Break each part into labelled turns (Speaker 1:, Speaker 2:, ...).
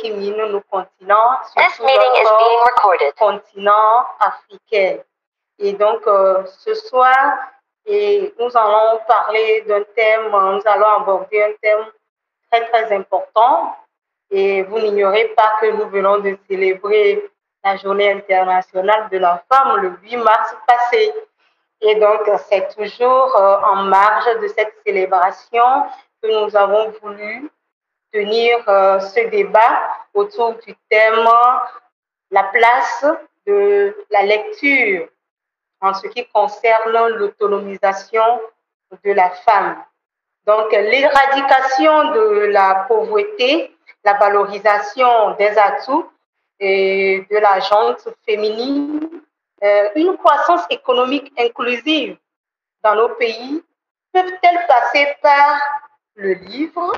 Speaker 1: qui minent nos continents, surtout notre continent africain. Et donc, euh, ce soir, et nous allons parler d'un thème, nous allons aborder un thème très, très important. Et vous n'ignorez pas que nous venons de célébrer la journée internationale de la femme le 8 mars passé. Et donc, c'est toujours euh, en marge de cette célébration que nous avons voulu tenir euh, ce débat autour du thème la place de la lecture en ce qui concerne l'autonomisation de la femme. Donc, l'éradication de la pauvreté, la valorisation des atouts et de la gente féminine, euh, une croissance économique inclusive dans nos pays peuvent-elles passer par le livre,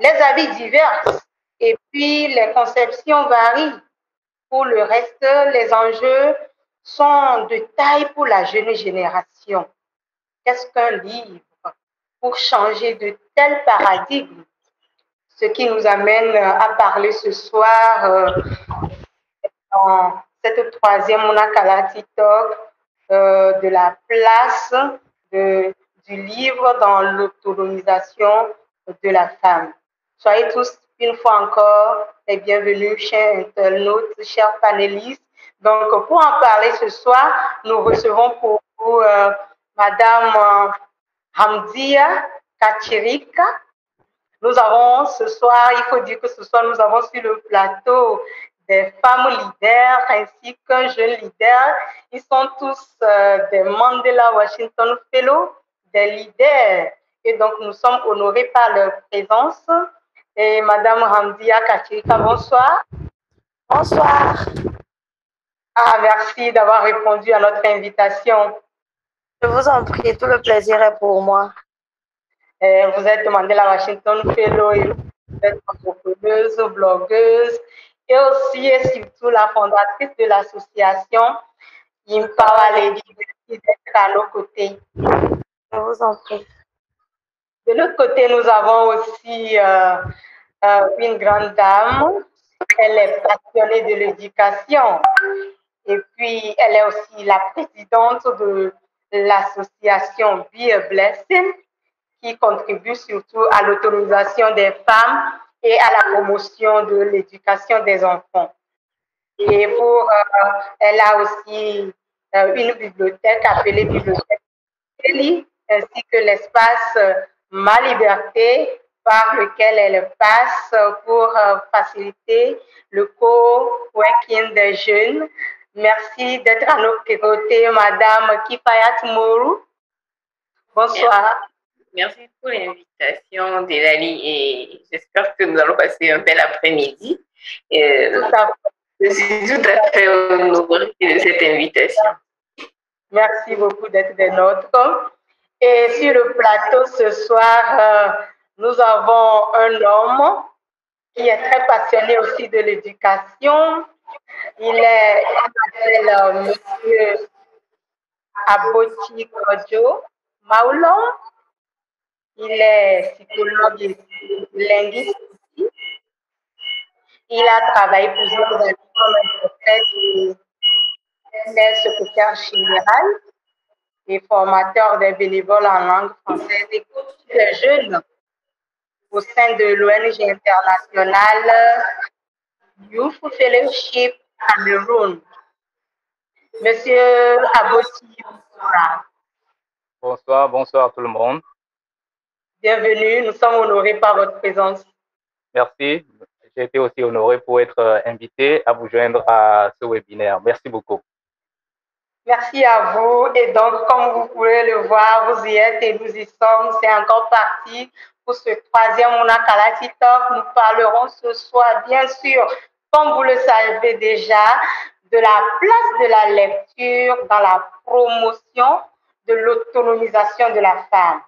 Speaker 1: les avis divers et puis les conceptions varient. Pour le reste, les enjeux sont de taille pour la jeune génération. Qu'est-ce qu'un livre pour changer de tels paradigmes Ce qui nous amène à parler ce soir euh, dans cette troisième Monakala TikTok euh, de la place du livre dans l'autonomisation de la femme. Soyez tous une fois encore les bienvenus, chers internautes, chers panélistes. Donc, pour en parler ce soir, nous recevons pour vous euh, Madame euh, Hamdia Kachirika. Nous avons ce soir, il faut dire que ce soir, nous avons sur le plateau des femmes leaders ainsi qu'un jeune leader. Ils sont tous euh, des Mandela Washington Fellow, des leaders. Et donc, nous sommes honorés par leur présence. Et Madame Hamdia Kachirika, bonsoir.
Speaker 2: Bonsoir.
Speaker 1: Ah, merci d'avoir répondu à notre invitation.
Speaker 2: Je vous en prie, tout le plaisir est pour moi.
Speaker 1: Euh, vous êtes Mandela Washington Fellow et vous êtes entrepreneuse, blogueuse et aussi et surtout la fondatrice de l'association Impower Lady d'être à nos côtés.
Speaker 2: Je vous en prie.
Speaker 1: De l'autre côté, nous avons aussi euh, euh, une grande dame. Elle est passionnée de l'éducation. Et puis, elle est aussi la présidente de l'association Be a Blessing, qui contribue surtout à l'autonomisation des femmes et à la promotion de l'éducation des enfants. Et pour, euh, elle a aussi euh, une bibliothèque appelée Bibliothèque Kelly, ainsi que l'espace Ma Liberté, par lequel elle passe pour euh, faciliter le co-working des jeunes. Merci d'être à nos côtés, Madame Kipayat Mourou. Bonsoir.
Speaker 3: Merci pour l'invitation, Delali, et j'espère que nous allons passer un bel après-midi. Euh, je suis tout à fait honorée de cette invitation.
Speaker 1: Merci beaucoup d'être des nôtres. Et sur le plateau ce soir, euh, nous avons un homme qui est très passionné aussi de l'éducation. Il est, s'appelle euh, Monsieur Aboti Kodjo Maulon. Il est psychologue et linguiste. Il a travaillé plusieurs années comme interprète et il est secrétaire général et formateur des bénévoles en langue française et coach jeunes au sein de l'ONG internationale Youth Fellowship Cameroun. Monsieur Aboti, bonsoir.
Speaker 4: Bonsoir, bonsoir tout le monde.
Speaker 1: Bienvenue, nous sommes honorés par votre présence.
Speaker 4: Merci. J'ai été aussi honoré pour être euh, invité à vous joindre à ce webinaire. Merci beaucoup.
Speaker 1: Merci à vous. Et donc, comme vous pouvez le voir, vous y êtes et nous y sommes. C'est encore parti ce troisième Monakalati Talk. Nous parlerons ce soir, bien sûr, comme vous le savez déjà, de la place de la lecture dans la promotion de l'autonomisation de la femme.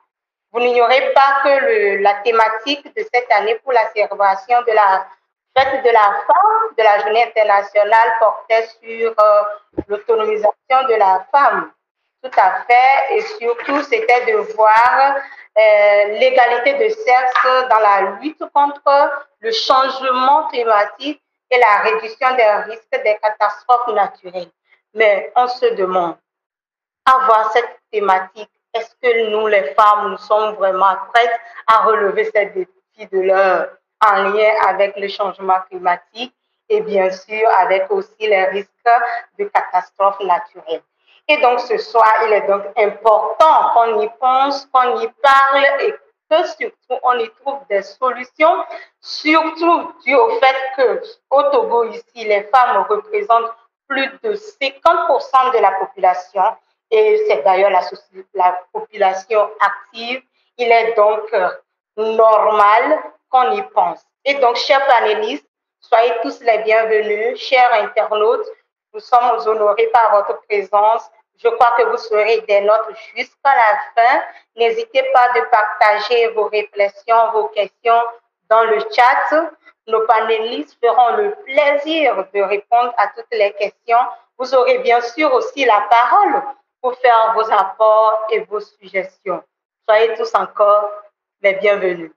Speaker 1: Vous n'ignorez pas que la thématique de cette année pour la célébration de la fête de la femme, de la journée internationale, portait sur euh, l'autonomisation de la femme. Tout à fait. Et surtout, c'était de voir euh, l'égalité de sexe dans la lutte contre le changement climatique et la réduction des risques des catastrophes naturelles. Mais on se demande, avoir cette thématique, est-ce que nous, les femmes, nous sommes vraiment prêtes à relever ces défis de l'heure en lien avec le changement climatique et bien sûr avec aussi les risques de catastrophes naturelles? Et donc ce soir, il est donc important qu'on y pense, qu'on y parle et que surtout on y trouve des solutions, surtout dû au fait que au Togo ici, les femmes représentent plus de 50% de la population et c'est d'ailleurs la, la, population active. Il est donc euh, normal qu'on y pense. Et donc, chers panélistes, soyez tous les bienvenus, chers internautes. Nous sommes honorés par votre présence. Je crois que vous serez des nôtres jusqu'à la fin. N'hésitez pas de partager vos réflexions, vos questions dans le chat. Nos panélistes feront le plaisir de répondre à toutes les questions. Vous aurez bien sûr aussi la parole pour faire vos apports et vos suggestions. Soyez tous encore les bienvenus.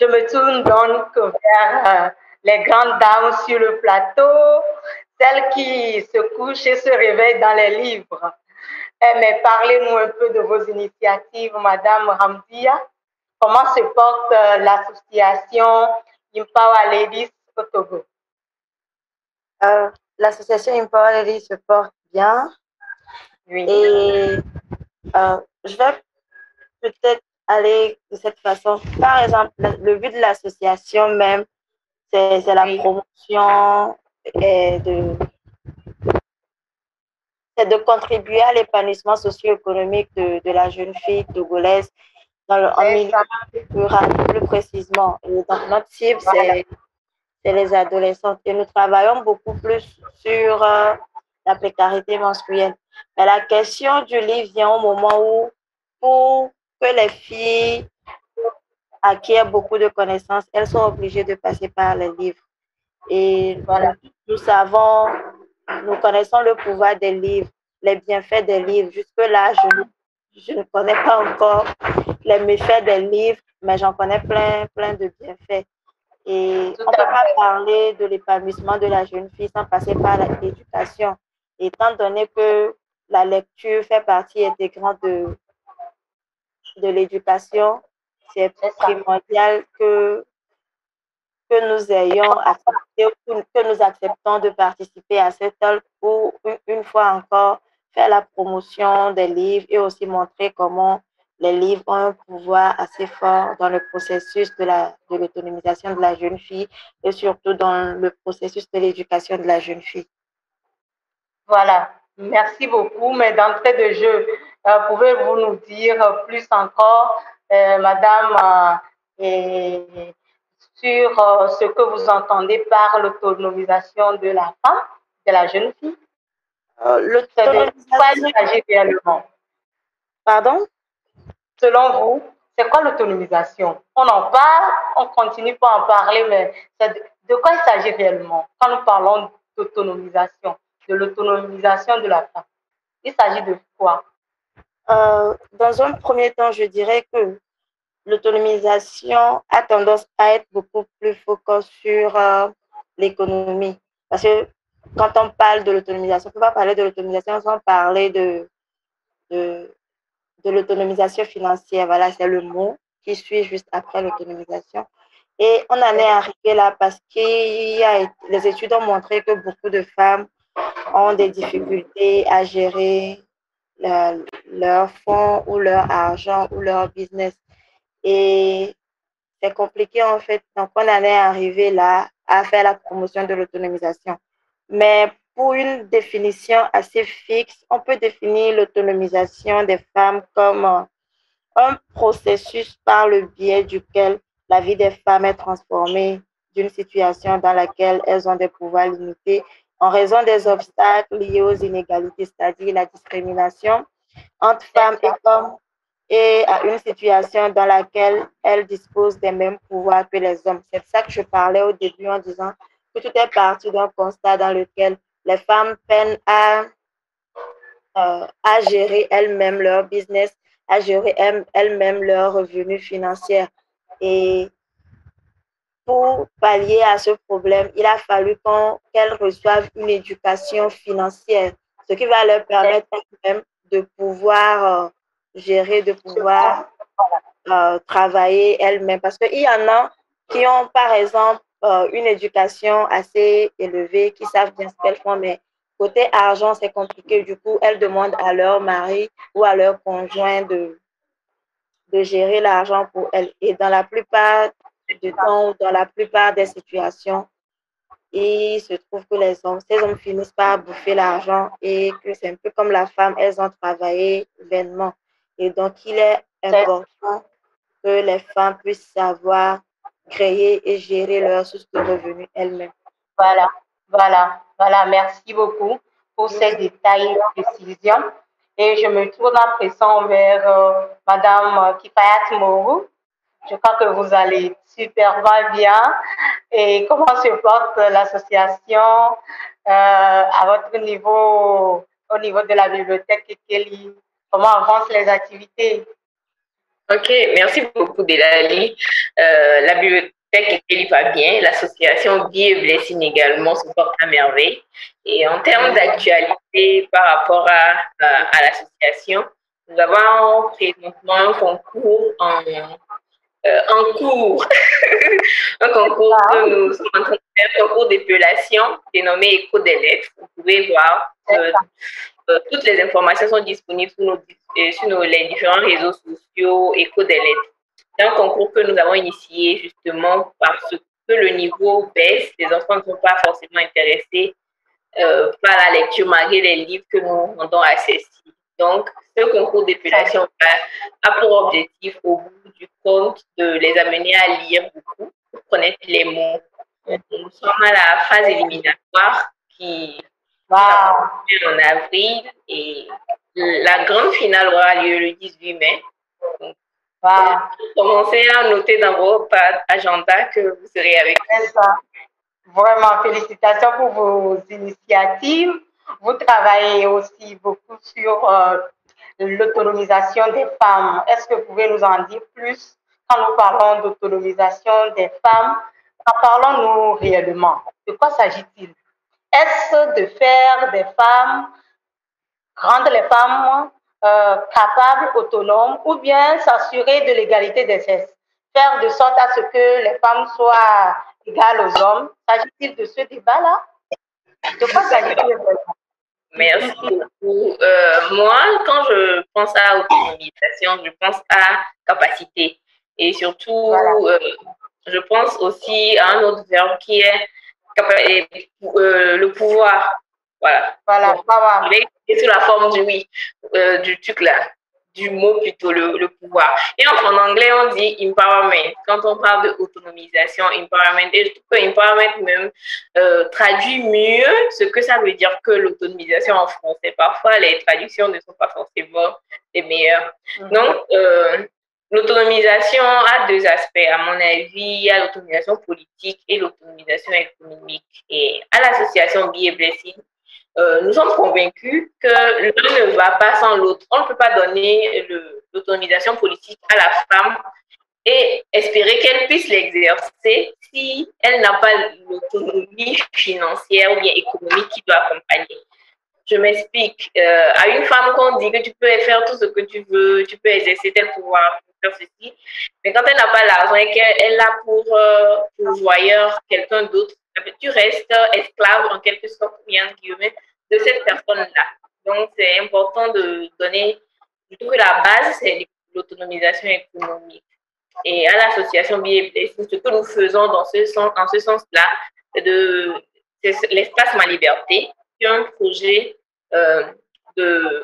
Speaker 1: Je me tourne donc vers euh, les grandes dames sur le plateau, celles qui se couchent et se réveillent dans les livres. Eh, mais parlez-nous un peu de vos initiatives, Madame Ramdia. Comment se porte euh, l'association Empower Ladies au Togo?
Speaker 2: Euh, l'association Empower Ladies se porte bien. Et euh, je vais peut-être aller de cette façon. Par exemple, le but de l'association même, c'est la promotion et de, de contribuer à l'épanouissement socio-économique de, de, la jeune fille togolaise dans le milieu rural, plus précisément. Et donc, notre cible, c'est les adolescentes. Et nous travaillons beaucoup plus sur euh, la précarité menstruelle. Mais la question du livre vient au moment où, pour que les filles acquièrent beaucoup de connaissances, elles sont obligées de passer par les livres. Et voilà, nous savons, nous connaissons le pouvoir des livres, les bienfaits des livres. Jusque-là, je, je ne connais pas encore les méfaits des livres, mais j'en connais plein, plein de bienfaits. Et on ne peut pas parler de l'épanouissement de la jeune fille sans passer par l'éducation, étant donné que la lecture fait partie intégrante de, de l'éducation. C'est primordial que, que nous ayons accepté, que nous acceptons de participer à cette talk pour, une fois encore, faire la promotion des livres et aussi montrer comment les livres ont un pouvoir assez fort dans le processus de l'autonomisation de, de la jeune fille et surtout dans le processus de l'éducation de la jeune fille.
Speaker 1: Voilà, Merci beaucoup, mais d'entrée de jeu, euh, pouvez-vous nous dire plus encore, euh, Madame, euh, sur ce que vous entendez par l'autonomisation de la femme, de la jeune fille
Speaker 2: L'autonomisation.
Speaker 1: s'agit réellement
Speaker 2: Pardon?
Speaker 1: Selon vous, c'est quoi l'autonomisation? On en parle, on continue pas en parler, mais de quoi il s'agit réellement? Quand nous parlons d'autonomisation de l'autonomisation de la femme. Il s'agit de quoi?
Speaker 2: Euh, Dans un premier temps, je dirais que l'autonomisation a tendance à être beaucoup plus focus sur euh, l'économie. Parce que quand on parle de l'autonomisation, on ne peut pas parler de l'autonomisation sans parler de, l'autonomisation financière. Voilà, c'est le mot qui suit juste après l'autonomisation. Et on en est arrivé là parce que les études ont montré que beaucoup de femmes ont des difficultés à gérer leur fonds ou leur argent ou leur business. Et c'est compliqué en fait. Donc, on en est arrivé là à faire la promotion de l'autonomisation. Mais pour une définition assez fixe, on peut définir l'autonomisation des femmes comme un processus par le biais duquel la vie des femmes est transformée d'une situation dans laquelle elles ont des pouvoirs limités en raison des obstacles liés aux inégalités, c'est-à-dire la discrimination entre femmes et hommes, et à une situation dans laquelle elles disposent des mêmes pouvoirs que les hommes. C'est ça que je parlais au début en disant que tout est parti d'un constat dans lequel les femmes peinent à, à gérer elles-mêmes leur business, à gérer elles-mêmes leurs revenus financiers. Et pour pallier à ce problème, il a fallu qu'elles reçoivent une éducation financière, ce qui va leur permettre de pouvoir euh, gérer, de pouvoir euh, travailler elles-mêmes. Parce qu'il y en a qui ont, par exemple, euh, une éducation assez élevée, qui savent bien ce qu'elles font, mais côté argent, c'est compliqué. Du coup, elles demandent à leur mari ou à leur conjoint de, gérer l'argent pour elles. Et dans la plupart du temps, dans la plupart des situations, il se trouve que les hommes, ces hommes finissent par bouffer l'argent et que c'est un peu comme la femme, elles ont travaillé vainement. Et donc, il est important que les femmes puissent savoir créer et gérer leurs sources de revenus elles-mêmes.
Speaker 1: Voilà, voilà, voilà. Merci beaucoup pour ces détails et précisions. Et je me tourne à présent vers euh, Madame Kifayat Mourou. Je crois que vous allez super bien. Et comment se porte l'association euh, à votre niveau, au niveau de la bibliothèque Kelly? Comment avancent les activités
Speaker 3: Ok, merci beaucoup Delali. Euh, la bibliothèque Kelly va bien, l'association Vie et Blessing également se porte à merveille. Et en termes d'actualité par rapport à, à l'association, nous avons présentement un concours en euh, en cours, un concours que nous sommes en train de faire, un concours d'épulation dénommé Écho des lettres. Vous pouvez voir, euh, euh, toutes les informations sont disponibles sur, nos, sur nos, les différents réseaux sociaux Écho des lettres. C'est un concours que nous avons initié justement parce que le niveau baisse, les enfants ne sont pas forcément intéressés par la lecture malgré les livres que nous rendons accessibles. Donc, ce concours d'épulation a pour objectif, au bout du compte, de les amener à lire beaucoup, pour connaître les mots. Nous sommes à la phase éliminatoire qui va en avril et la grande finale aura lieu le 18 mai. Donc, Commencez à noter dans vos agenda que vous serez avec
Speaker 1: nous. Vraiment, félicitations pour vos initiatives. Vous travaillez aussi beaucoup sur euh, l'autonomisation des femmes. Est-ce que vous pouvez nous en dire plus quand nous parlons d'autonomisation des femmes? En parlons-nous réellement? De quoi s'agit-il? Est-ce de faire des femmes, rendre les femmes euh, capables, autonomes, ou bien s'assurer de l'égalité des sexes? Faire de sorte à ce que les femmes soient égales aux hommes? S'agit-il de ce débat-là? De quoi s'agit-il
Speaker 3: Merci beaucoup. Euh, moi, quand je pense à autonomisation, je pense à capacité. Et surtout, euh, je pense aussi à un autre verbe qui est euh, le pouvoir. Voilà.
Speaker 1: Voilà,
Speaker 3: sous la forme du oui, du truc là du mot plutôt, le, pouvoir. Et en, anglais, on dit empowerment. Quand on parle de autonomisation, empowerment, et je trouve que empowerment même euh, traduit mieux ce que ça veut dire que l'autonomisation en français. Parfois, les traductions ne sont pas forcément les meilleures. Mhm. Donc, euh, l'autonomisation a deux aspects. À mon avis, il y a l'autonomisation politique et l'autonomisation économique. Et à l'association Be Blessing, euh, nous sommes convaincus que l'un ne va pas sans l'autre. On ne peut pas donner l'autonomisation politique à la femme et espérer qu'elle puisse l'exercer si elle n'a pas l'autonomie financière ou bien économique qui doit accompagner. Je m'explique. Euh, à une femme qu'on dit que tu peux faire tout ce que tu veux, tu peux exercer tel pouvoir, faire ceci, mais quand elle n'a pas l'argent et qu'elle a pour euh, pourvoyeur quelqu'un d'autre, tu restes esclave en quelque sorte, bien guillemets, de cette personne-là. Donc, c'est important de donner, je trouve que la base, c'est l'autonomisation économique. Et à l'association BIE ce que nous faisons dans ce sens, en ce sens-là, c'est de l'espace Ma Liberté, qui est un projet euh, de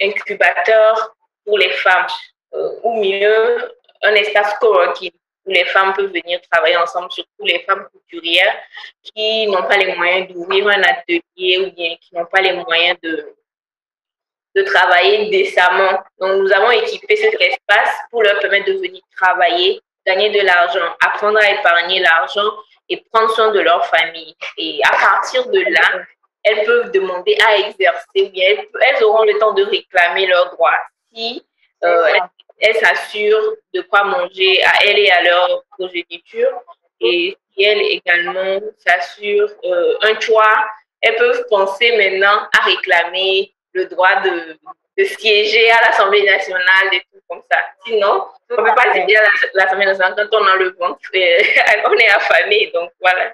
Speaker 3: incubateur pour les femmes, euh, ou mieux, un espace coworking où les femmes peuvent venir travailler ensemble, surtout les femmes couturières qui n'ont pas les moyens d'ouvrir un atelier ou bien qui n'ont pas les moyens de, de travailler décemment. Donc, nous avons équipé cet espace pour leur permettre de venir travailler, gagner de l'argent, apprendre à épargner l'argent et prendre soin de leur famille. Et à partir de là, elles peuvent demander à exercer, elles, elles auront le temps de réclamer leurs droits si euh, elles s'assurent de quoi manger à elles et à leur progéniture et si elles également s'assurent euh, un choix, elles peuvent penser maintenant à réclamer le droit de, de siéger à l'Assemblée nationale, des trucs comme ça. Sinon, on ne peut pas siéger à l'Assemblée nationale quand on a le ventre, on est affamé, donc voilà.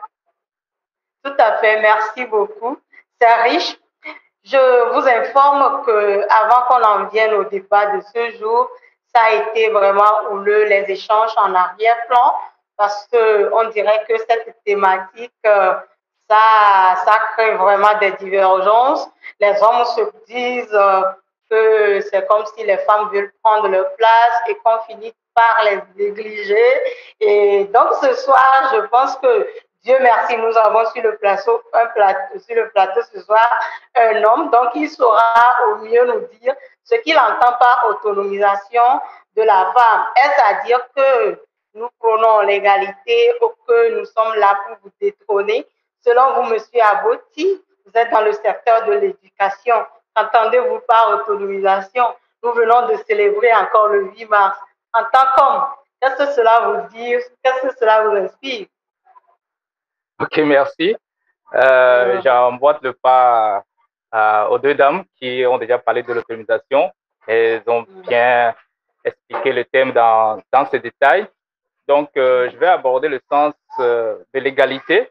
Speaker 1: Tout à fait, merci beaucoup. C'est riche. Je vous informe que avant qu'on en vienne au débat de ce jour, ça a été vraiment houleux les échanges en arrière-plan parce que on dirait que cette thématique euh, ça ça crée vraiment des divergences. Les hommes se disent euh, que c'est comme si les femmes veulent prendre leur place et qu'on finit par les négliger. Et donc ce soir, je pense que Dieu merci, nous avons sur le plateau, sur le plateau ce soir un homme, donc il saura au mieux nous dire ce qu'il entend par autonomisation de la femme. Est-ce à dire que nous prenons l'égalité ou que nous sommes là pour vous détrôner? Selon vous, Monsieur Aboti, vous êtes dans le secteur de l'éducation. Entendez-vous par autonomisation? Nous venons de célébrer encore le 8 mars. En tant qu'homme, qu'est-ce que cela vous dit Qu'est-ce que cela vous inspire?
Speaker 4: Ok, merci. Euh, J'emboîte le pas aux deux dames qui ont déjà parlé de l'autonomisation. Elles ont bien expliqué le thème dans, dans ces détails. Donc, euh, je vais aborder le sens euh, de l'égalité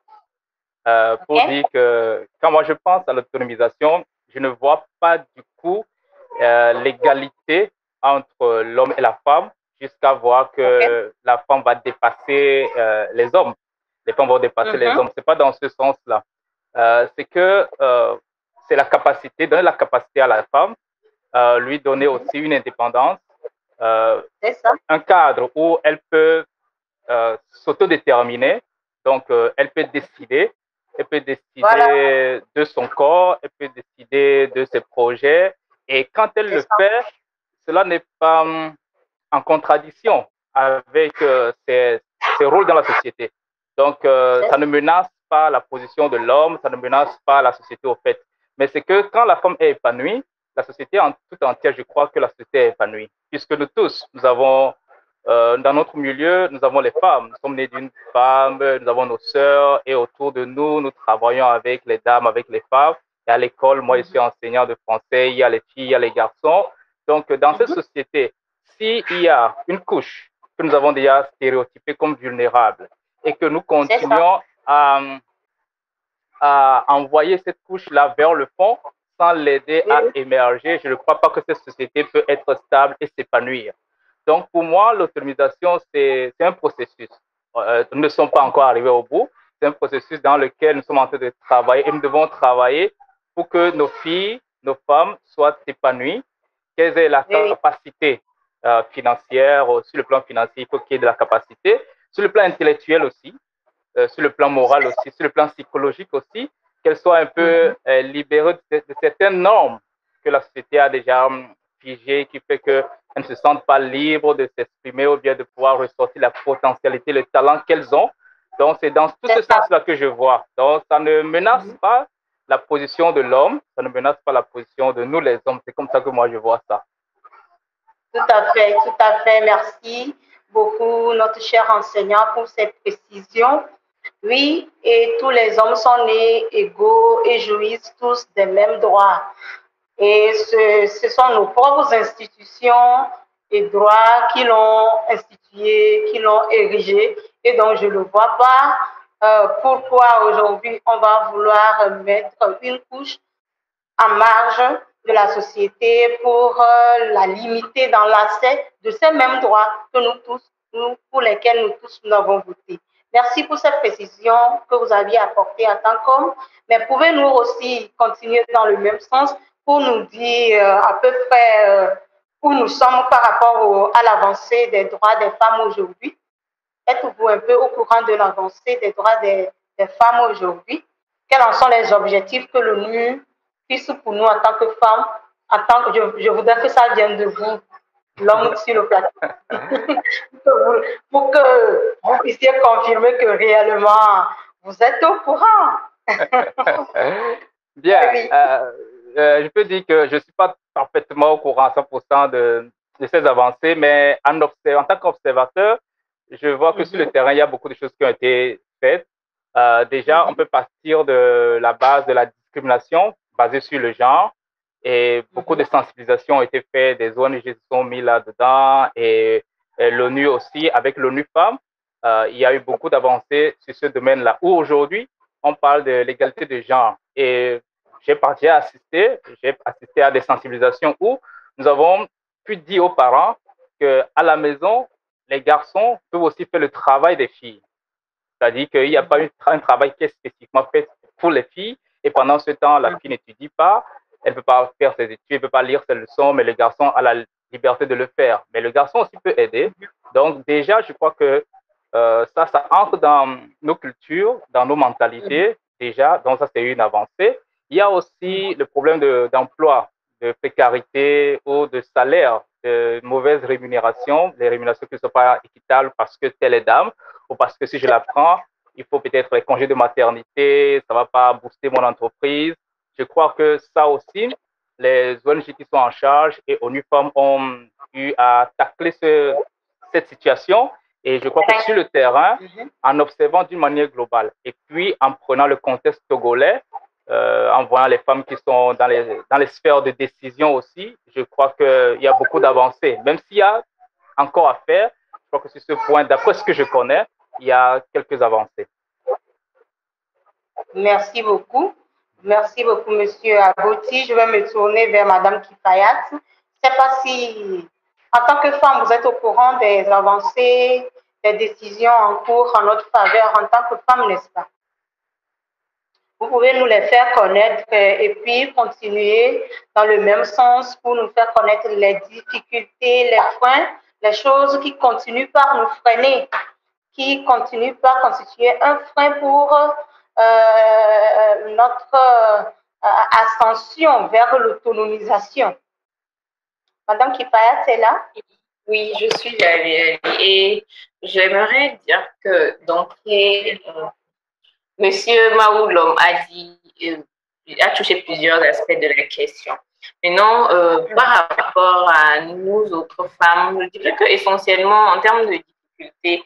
Speaker 4: euh, pour dire que quand moi je pense à l'autonomisation, je ne vois pas du coup euh, l'égalité entre l'homme et la femme jusqu'à voir que la femme va dépasser euh, les hommes les femmes vont dépasser les mhm. hommes. C'est pas dans ce sens-là. Euh, c'est que euh, c'est la capacité, donner la capacité à la femme, euh, lui donner aussi une indépendance, euh, un cadre où elle peut euh, s'autodéterminer. Donc, elle peut décider, elle peut décider de son corps, elle peut décider de ses projets. Et quand elle le fait, cela n'est pas hum, en contradiction avec ses, ses rôles dans la société. Donc, ça ne menace pas la position de l'homme, ça ne menace pas la société au fait. Mais c'est que quand la femme est épanouie, la société en tout entière, je crois que la société est épanouie. Puisque nous tous, nous avons, euh, dans notre milieu, nous avons les femmes. Nous sommes nés d'une femme, nous avons nos sœurs et autour de nous, nous travaillons avec les dames, avec les femmes. Et à l'école, moi, je suis enseignant de français, il y a les filles, il y a les garçons. Donc, dans cette société, s'il y a une couche que nous avons déjà stéréotypée comme vulnérable, et que nous continuons à, à, envoyer cette couche-là vers le fond sans l'aider à émerger, je ne crois pas que cette société peut être stable et s'épanouir. Donc, pour moi, l'autonomisation, c'est un processus. Euh, nous ne sommes pas encore arrivés au bout. C'est un processus dans lequel nous sommes en train de travailler et nous devons travailler pour que nos filles, nos femmes soient épanouies, qu'elles aient la capacité euh, financière, sur le plan financier, il faut qu'il y ait de la capacité, sur le plan intellectuel aussi, euh, sur le plan moral aussi, sur le plan psychologique aussi, qu'elle soit un peu mhm. euh, libérée de, certaines normes que la société a déjà hum, figées, qui fait qu'elles ne se sentent pas libres de s'exprimer ou bien de pouvoir ressortir la potentialité, le talent qu'elles ont. Donc, c'est dans tout ce sens-là que je vois. Donc, ça ne menace mhm. pas la position de l'homme, ça ne menace pas la position de nous les hommes. C'est comme ça que moi je vois ça.
Speaker 1: Tout à fait, tout à fait. Merci beaucoup notre cher enseignant pour cette précision. Oui, et tous les hommes sont nés égaux et jouissent tous des mêmes droits. Et ce, sont nos propres institutions et droits qui l'ont institué, qui l'ont érigé. Et donc, je ne vois pas euh, pourquoi aujourd'hui on va vouloir mettre une couche en marge de la société pour euh, la limiter dans l'accès de ces mêmes droits que nous tous, pour lesquels nous tous nous avons voté. Merci pour cette précision que vous aviez apportée en tant qu'homme, mais pouvez-nous aussi continuer dans le même sens pour nous dire euh, à peu près euh, où nous sommes par rapport à l'avancée des droits des femmes aujourd'hui? Êtes-vous un peu au courant de l'avancée des droits des, femmes aujourd'hui? Quels en sont les objectifs que l'ONU fixe pour nous en tant que femmes, en tant que, je, je voudrais que ça vienne de vous, l'homme sur le plateau, pour que vous puissiez confirmer que réellement vous êtes au courant.
Speaker 4: Bien. je peux dire que je ne suis pas parfaitement au courant à 100% de, de ces avancées, mais en, en tant qu'observateur, je vois que sur le mhm. terrain, il y a beaucoup de choses qui ont été faites. Euh, déjà, mhm. on peut partir de la base de la discrimination basée sur le genre. Et beaucoup de mhm. sensibilisation ont été faites, des ONG se sont mis là-dedans et, l'ONU aussi, avec l'ONU Femmes, euh, il y a eu beaucoup d'avancées sur ce domaine-là, où aujourd'hui, on parle de l'égalité de genre. Et j'ai assister, j'ai assisté à des sensibilisations où nous avons pu dire aux parents qu'à la maison, les garçons peuvent aussi faire le travail des filles. C'est-à-dire qu'il n'y a pas un travail qui est spécifiquement fait pour les filles. Et pendant ce temps, la fille n'étudie pas, elle ne peut pas faire ses études, elle ne peut pas lire ses leçons, mais le garçon a la liberté de le faire. Mais le garçon aussi peut aider. Donc déjà, je crois que euh, ça, ça entre dans nos cultures, dans nos mentalités déjà. Donc ça, c'est une avancée. Il y a aussi le problème d'emploi, de, précarité ou de salaire, de mauvaise rémunération, les rémunérations qui ne sont pas équitables parce que telle est dame ou parce que si je la prends, il faut peut-être les congés de maternité, ça ne va pas booster mon entreprise. Je crois que ça aussi, les ONG qui sont en charge et ONU Femmes ont eu à tacler ce, cette situation. Et je crois que sur le terrain, mhm. en observant d'une manière globale et puis en prenant le contexte togolais, euh, en voyant les femmes qui sont dans les, dans les sphères de décision aussi, je crois qu'il y a beaucoup d'avancées. Même s'il y a encore à faire, je crois que sur ce point, d'après ce que je connais, il y a quelques avancées.
Speaker 1: Merci beaucoup. Merci beaucoup, Monsieur Aboti. Je vais me tourner vers Madame Kifayat. Je ne sais pas si, en tant que femme, vous êtes au courant des avancées, des décisions en cours en notre faveur en tant que femme, n'est-ce pas? Vous pouvez nous les faire connaître et puis continuer dans le même sens pour nous faire connaître les difficultés, les freins, les choses qui continuent par nous freiner, qui continuent par constituer un frein pour notre euh, ascension vers l'autonomisation. Madame Kipaya, c'est là?
Speaker 3: Oui, je suis là et j'aimerais dire que donc euh, Monsieur Maoulom a dit, euh, a touché plusieurs aspects de la question. Maintenant, euh, par rapport à nous autres femmes, je dirais que essentiellement en termes de difficultés,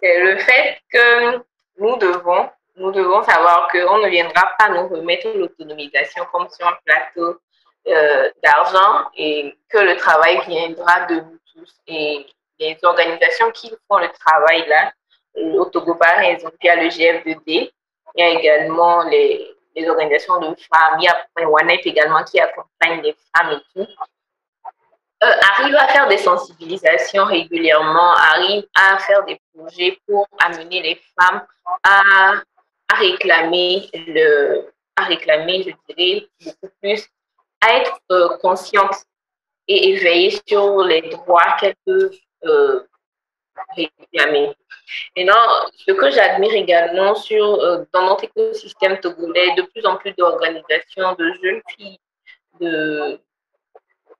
Speaker 3: c'est le fait que nous devons, nous devons savoir qu'on ne viendra pas nous remettre l'autonomisation comme sur un plateau euh, d'argent et que le travail viendra de nous tous. Et les organisations qui font le travail là, au par exemple, il y a le GF2D, il y a également les, les organisations de femmes, il y a OneNet également qui accompagne les femmes et tout. Euh, arrive à faire des sensibilisations régulièrement, arrive à faire des projets pour amener les femmes à, à réclamer le, à réclamer, je dirais, beaucoup plus, à être euh, conscientes et éveillées sur les droits qu'elles peuvent euh, réclamer. Maintenant, ce que j'admire également sur, euh, dans notre écosystème togolais, de plus en plus d'organisations de jeunes filles, de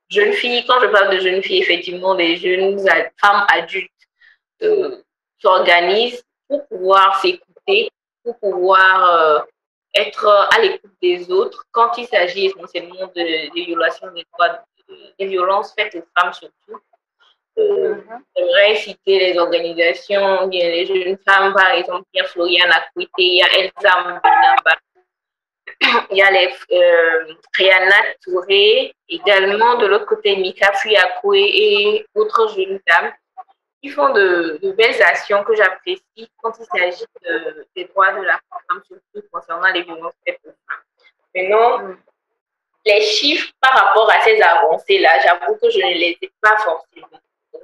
Speaker 3: jeunes filles, quand je parle de jeunes filles, effectivement, des jeunes femmes adultes euh, s'organisent pour pouvoir s'écouter, pour pouvoir euh, être à l'écoute des autres quand il s'agit essentiellement de, de violations des droits, des violences faites aux femmes surtout. Euh, J'aimerais citer les organisations, les jeunes femmes, par exemple, il y a Floriana Akwite, il y a Elsa Mbinamba, il y a les euh, Rihanna Touré, également de l'autre côté Mika Fuyakwe et d'autres jeunes femmes font de, belles actions que j'apprécie quand il s'agit de, des droits de la femme, surtout concernant les violences faites femmes. Maintenant, les chiffres par rapport à ces avancées-là, j'avoue que je ne les ai pas forcément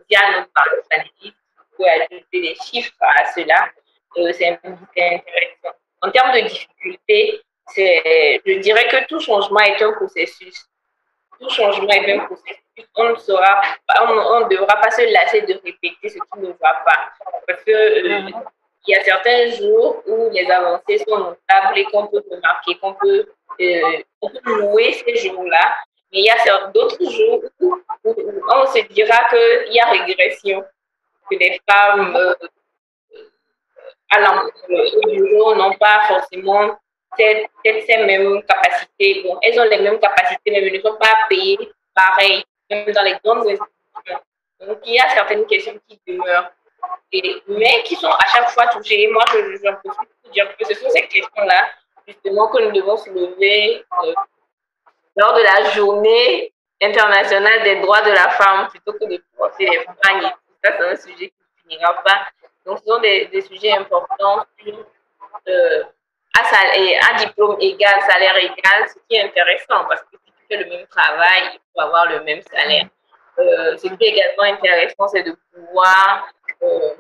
Speaker 3: via notre parler pour ajouter des chiffres à cela, euh, c'est intéressant. En termes de difficultés, je dirais que tout changement est un processus. Tout changement est un processus. On ne, sera, on, ne devra pas se lasser de répéter ce qui ne va pas. Parce que euh, il y a certains jours où les avancées sont notables et qu'on peut remarquer, qu'on peut, euh, louer ces jours-là. Mais il y a d'autres jours où, on se dira qu'il y a régression, que les femmes euh, à au bureau n'ont pas forcément peut-être ces mêmes capacités. Bon, elles ont les mêmes capacités, mais elles ne sont pas payées pareil, même dans les grandes institutions. Donc, il y a certaines questions qui demeurent, et, mais qui sont à chaque fois touchées. moi, je, je, profite pour dire que ce sont ces questions-là, justement, que nous devons soulever euh, lors de la journée internationale des droits de la femme, plutôt que de penser les femmes. Ça, c'est un sujet qui ne finira pas. Donc, ce sont des, sujets importants euh, à, diplôme égal, salaire égal, ce qui est intéressant parce que si tu fais le même travail, il faut avoir le même salaire. Euh, ce qui est également intéressant, c'est de pouvoir euh,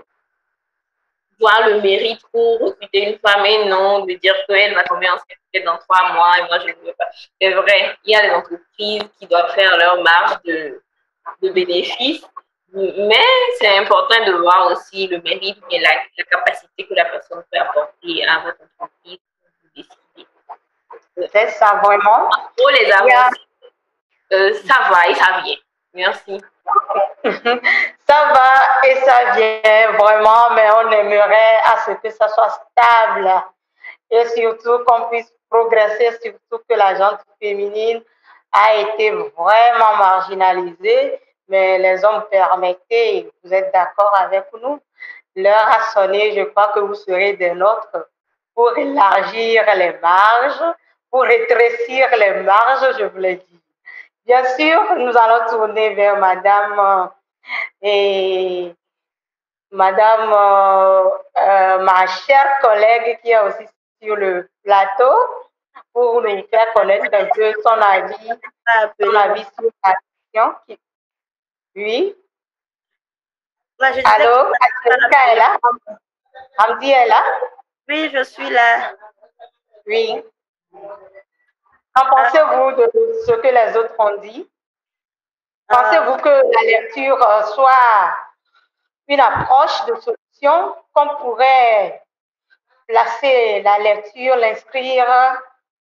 Speaker 3: voir le mérite pour recruter une femme et non de dire qu'elle va tomber enceinte dans trois mois et moi je ne veux pas. C'est vrai, il y a des entreprises qui doivent faire leur marge de bénéfices, mais c'est important de voir aussi le mérite et la, la, capacité que la personne peut apporter à votre entreprise
Speaker 1: c'est ça vraiment.
Speaker 3: Pour les avancées, euh, ça va et ça vient. Merci.
Speaker 1: ça va et ça vient vraiment, mais on aimerait à ce que ça soit stable et surtout qu'on puisse progresser, surtout que la gente féminine a été vraiment marginalisée, mais les hommes permettaient, vous êtes d'accord avec nous, l'heure a sonné, je crois que vous serez des nôtres pour élargir les marges, pour rétrécir les marges, je vous l'ai dit. Bien sûr, nous allons tourner vers Madame euh, et Madame, euh, euh, ma chère collègue qui est aussi sur le plateau, pour nous faire connaître un peu son avis, son avis sur la question. Oui. Allô, est là? Hamdi est là?
Speaker 2: Oui, je suis là.
Speaker 1: Oui. Qu'en pensez-vous de ce que les autres ont dit? Pensez-vous que la lecture euh, soit une approche de solution? Qu'on pourrait placer la lecture, l'inscrire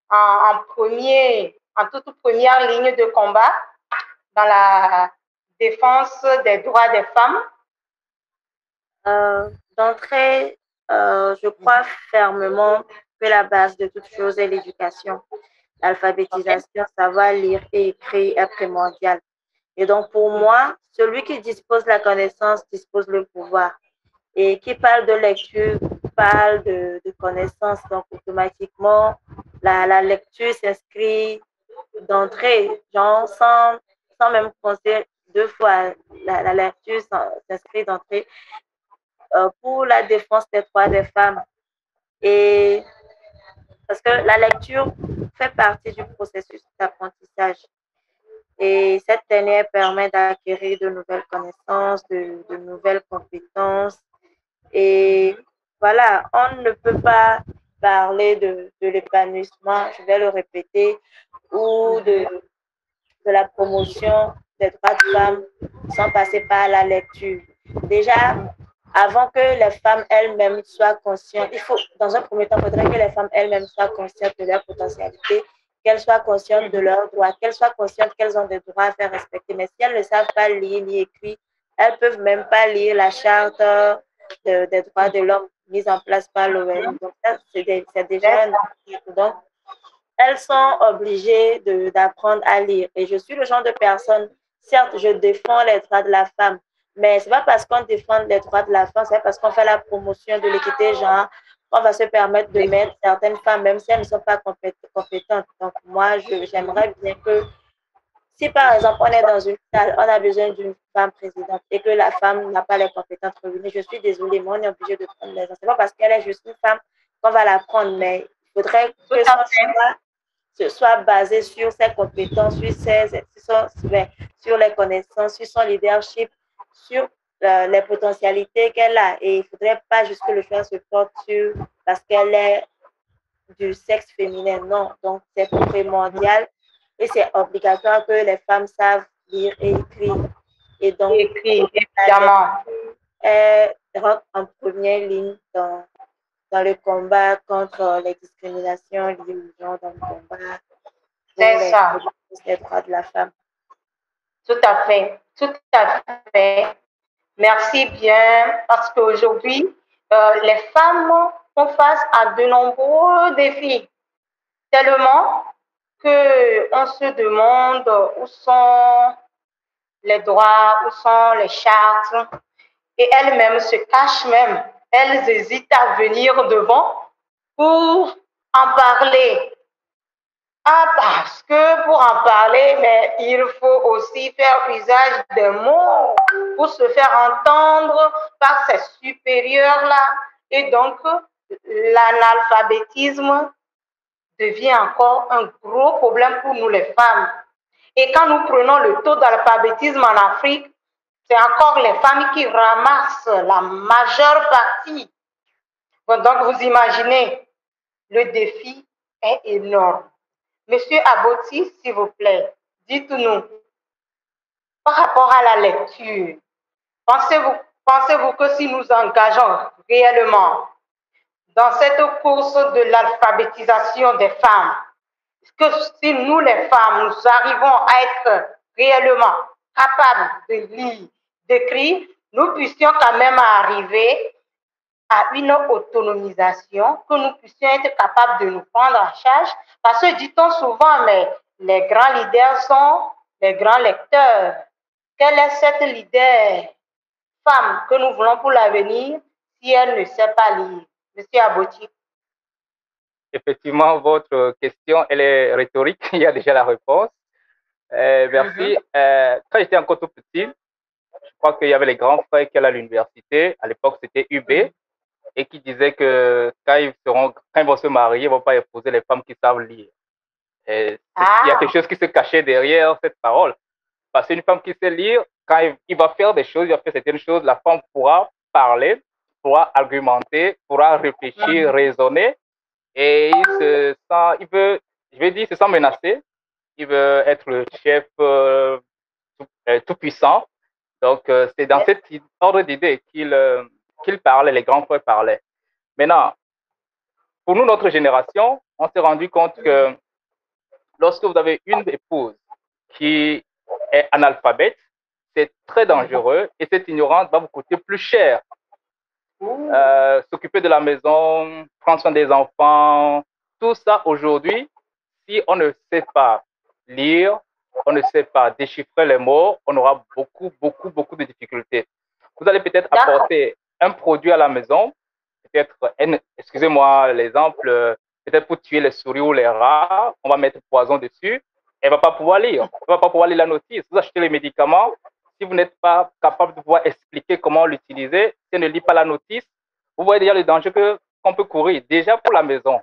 Speaker 1: en, premier, en toute première ligne de combat dans la défense des droits des femmes?
Speaker 2: Euh, D'entrée, euh, je crois fermement que la base de toute chose est l'éducation. L'alphabétisation, savoir lire et écrire est primordial. Et donc, pour moi, celui qui dispose de la connaissance dispose le pouvoir. Et qui parle de lecture parle de, connaissance. Donc, automatiquement, la, la lecture s'inscrit d'entrée, genre sans, sans même penser deux fois. La, la lecture s'inscrit d'entrée euh, pour la défense des droits des femmes. Et parce que la lecture fait partie du processus d'apprentissage. Et cette dernière permet d'acquérir de nouvelles connaissances, de, de, nouvelles compétences. Et voilà, on ne peut pas parler de, de l'épanouissement, je vais le répéter, ou de, de la promotion des droits de femmes sans passer par la lecture. Déjà, avant que les femmes elles-mêmes soient conscientes, il faut, dans un premier temps, il faudrait que les femmes elles-mêmes soient conscientes de leur potentialité, qu'elles soient conscientes de leurs droits, qu'elles soient conscientes qu'elles ont des droits à faire respecter. Mais si elles ne savent pas lire ni écrire, elles peuvent même pas lire la charte des droits de l'homme mise en place par l'ONU. Donc, ça, c'est déjà un Donc, elles sont obligées d'apprendre à lire. Et je suis le genre de personne, certes, je défends les droits de la femme, mais ce n'est pas parce qu'on défend les droits de la femme, c'est parce qu'on fait la promotion de l'équité genre qu'on va se permettre de mettre certaines femmes, même si elles ne sont pas compétentes. Donc, moi, j'aimerais bien que si par exemple on est dans une salle, on a besoin d'une femme présidente et que la femme n'a pas les compétences revenues, je suis désolée, mais on est obligé de prendre les gens. Ce n'est pas parce qu'elle est juste une femme qu'on va la prendre, mais il faudrait que ce soit, basé sur ses compétences, sur, ses, sur, sur les connaissances, sur son leadership, sur euh, les potentialités qu'elle a. Et il ne faudrait pas juste que le choix se porte sur parce qu'elle est du sexe féminin. Non, donc c'est primordial et c'est obligatoire que les femmes savent lire et écrire. Et donc,
Speaker 1: écrire, évidemment.
Speaker 2: Elle rentre en première ligne dans, dans le combat contre les discriminations liées aux gens, dans le combat
Speaker 1: c'est ça.
Speaker 2: les droits de la femme.
Speaker 1: Tout à fait, tout à fait. Merci bien, parce qu'aujourd'hui, euh, les femmes font face à de nombreux défis. tellement qu'on se demande où sont les droits, où sont les chartes, et elles-mêmes se cachent même, elles hésitent à venir devant pour en parler. Ah, parce que pour en parler, mais il faut aussi faire usage des mots pour se faire entendre par ces supérieurs-là. Et donc, l'analphabétisme devient encore un gros problème pour nous les femmes. Et quand nous prenons le taux d'alphabétisme en Afrique, c'est encore les femmes qui ramassent la majeure partie. donc, vous imaginez, le défi est énorme. Monsieur Aboti, s'il vous plaît, dites-nous, par rapport à la lecture, pensez-vous pensez que si nous engageons réellement dans cette course de l'alphabétisation des femmes, que si nous les femmes, nous arrivons à être réellement capables de lire, d'écrire, nous puissions quand même arriver à une autonomisation, que nous puissions être capables de nous prendre en charge. Parce que dit-on souvent, mais les grands leaders sont les grands lecteurs. Quelle est cette leader femme que nous voulons pour l'avenir si elle ne sait pas lire? Monsieur Aboti.
Speaker 4: Effectivement, votre question, elle est rhétorique. Il y a déjà la réponse. Euh, merci. Mhm. Euh, quand j'étais encore tout petit, je crois qu'il y avait les grands frères qui allaient à l'université. À l'époque, c'était UB. Et qui disaient que quand ils, seront, quand ils vont se marier, ils ne vont pas épouser les femmes qui savent lire. Il y a quelque ah. chose qui se cachait derrière cette parole. Parce qu'une femme qui sait lire, quand il, il, va faire des choses, il va faire certaines choses, la femme pourra parler, pourra argumenter, pourra réfléchir, raisonner, et il se sent, il veut, je vais dire, il se sent menacé. Il veut être le chef euh, euh, tout, puissant. Donc, euh, c'est dans cet ordre d'idée qu'il qu'il parlait, les grands frères parlaient. Maintenant, pour nous, notre génération, on s'est rendu compte que lorsque vous avez une épouse qui est analphabète, c'est très dangereux et cette ignorance va vous coûter plus cher euh, s'occuper de la maison, prendre soin des enfants, tout ça aujourd'hui, si on ne sait pas lire, on ne sait pas déchiffrer les mots, on aura beaucoup, beaucoup, beaucoup de difficultés. Vous allez peut-être apporter un produit à la maison, peut-être, excusez-moi l'exemple, peut-être pour tuer les souris ou les rats, on va mettre poison dessus, elle ne va pas pouvoir lire, elle ne va pas pouvoir lire la notice. Vous achetez les médicaments, si vous n'êtes pas capable de pouvoir expliquer comment l'utiliser, si elle ne lit pas la notice, vous voyez déjà le danger qu'on peut courir. Déjà pour la maison,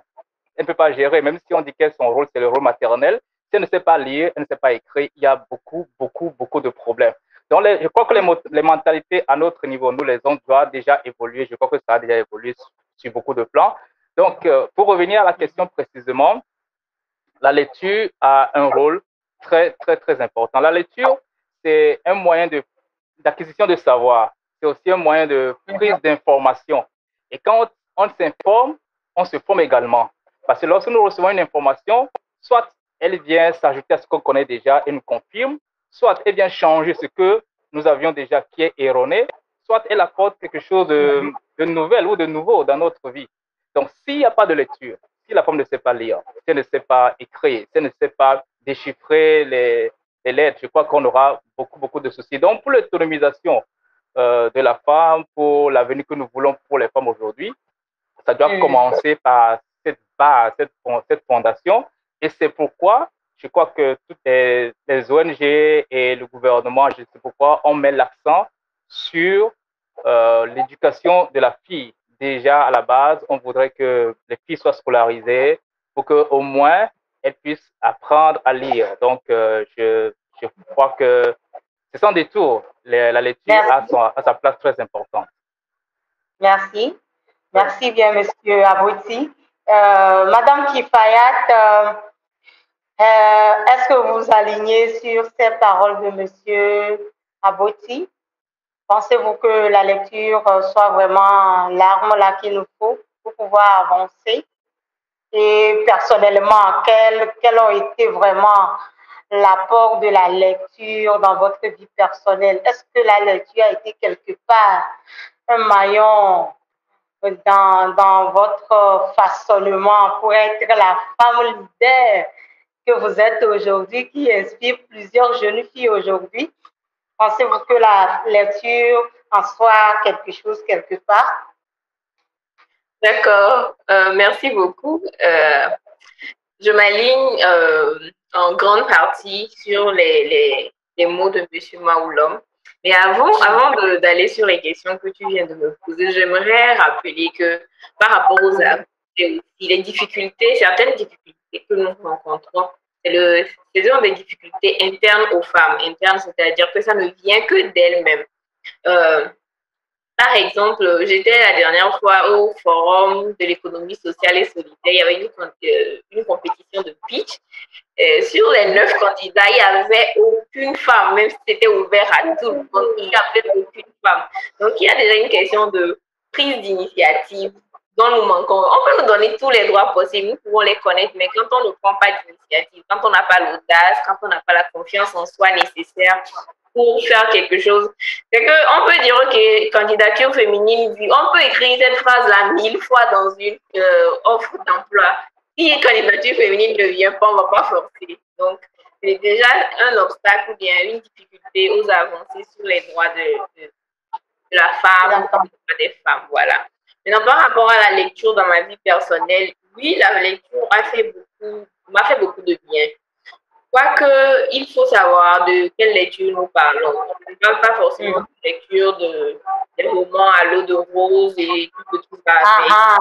Speaker 4: elle ne peut pas gérer, même si on dit que son rôle, c'est le rôle maternel. Si elle ne sait pas lire, elle ne sait pas écrire, il y a beaucoup, beaucoup, beaucoup de problèmes. Donc, je crois que les, mentalités à notre niveau, nous les hommes, doivent déjà évoluer. Je crois que ça a déjà évolué sur, beaucoup de plans. Donc, euh, pour revenir à la question précisément, la lecture a un rôle très, très, très important. La lecture, c'est un moyen d'acquisition de, savoir. C'est aussi un moyen de prise d'information. Et quand on, s'informe, on se forme également. Parce que lorsque nous recevons une information, soit elle vient s'ajouter à ce qu'on connaît déjà et nous confirme, soit elle vient changer ce que nous avions déjà qui est erroné, soit elle apporte quelque chose de, de nouvel ou de nouveau dans notre vie. Donc, s'il n'y a pas de lecture, si la femme ne sait pas lire, si elle ne sait pas écrire, si elle ne sait pas déchiffrer les, les lettres, je crois qu'on aura beaucoup, beaucoup de soucis. Donc, pour l'autonomisation euh, de la femme, pour l'avenir que nous voulons pour les femmes aujourd'hui, ça doit commencer par cette base, cette, cette fondation. Et c'est pourquoi je crois que toutes les, ONG et le gouvernement, je sais pourquoi, on met l'accent sur euh, l'éducation de la fille. Déjà, à la base, on voudrait que les filles soient scolarisées pour qu'au moins elles puissent apprendre à lire. Donc, euh, je, je, crois que c'est sans détour. La lecture a, sa place très importante.
Speaker 1: Merci. Merci bien, Monsieur Abouti. Euh, Madame Kifayat, euh, est-ce que vous alignez sur ces paroles de Monsieur Abouti? Pensez-vous que la lecture soit vraiment l'arme là qu'il nous faut pour pouvoir avancer? Et personnellement, quels, quels ont été vraiment l'apport de la lecture dans votre vie personnelle? Est-ce que la lecture a été quelque part un maillon dans, dans votre façonnement pour être la femme leader que vous êtes aujourd'hui, qui inspire plusieurs jeunes filles aujourd'hui Pensez-vous que la lecture en soit quelque chose quelque part?
Speaker 3: D'accord, euh, merci beaucoup. Euh, je m'aligne euh, en grande partie sur les, les, les mots de M. Maoulom. Mais avant, avant d'aller sur les questions que tu viens de me poser, j'aimerais rappeler que par rapport aux les difficultés, certaines difficultés que nous rencontrons, c'est le, des difficultés internes aux femmes, internes, c'est-à-dire que ça ne vient que d'elles-mêmes. Euh, par exemple, j'étais la dernière fois au forum de l'économie sociale et solidaire. Il y avait une, euh, une compétition de pitch. Et sur les neuf candidats, il n'y avait aucune femme, même si c'était ouvert à tout le monde, il n'y avait aucune femme. Donc, il y a déjà une question de prise d'initiative dont nous manquons. On peut nous donner tous les droits possibles, nous pouvons les connaître, mais quand on ne prend pas d'initiative, quand on n'a pas l'audace, quand on n'a pas la confiance en soi nécessaire pour faire quelque chose. C'est qu'on peut dire, OK, candidature féminine, on peut écrire cette phrase-là mille fois dans une euh, offre d'emploi. Si une candidature féminine ne vient pas, on ne va pas forcer. Donc, c'est déjà un obstacle ou bien une difficulté aux avancées sur les droits de, de, la femme, des femmes. Voilà. Maintenant, par rapport à la lecture dans ma vie personnelle, oui, la lecture a fait beaucoup, m'a fait beaucoup de bien. Quoique, il faut savoir de quelle lecture nous parlons. On ne parle pas forcément de lecture de, des romans à l'eau de rose et tout ce qui va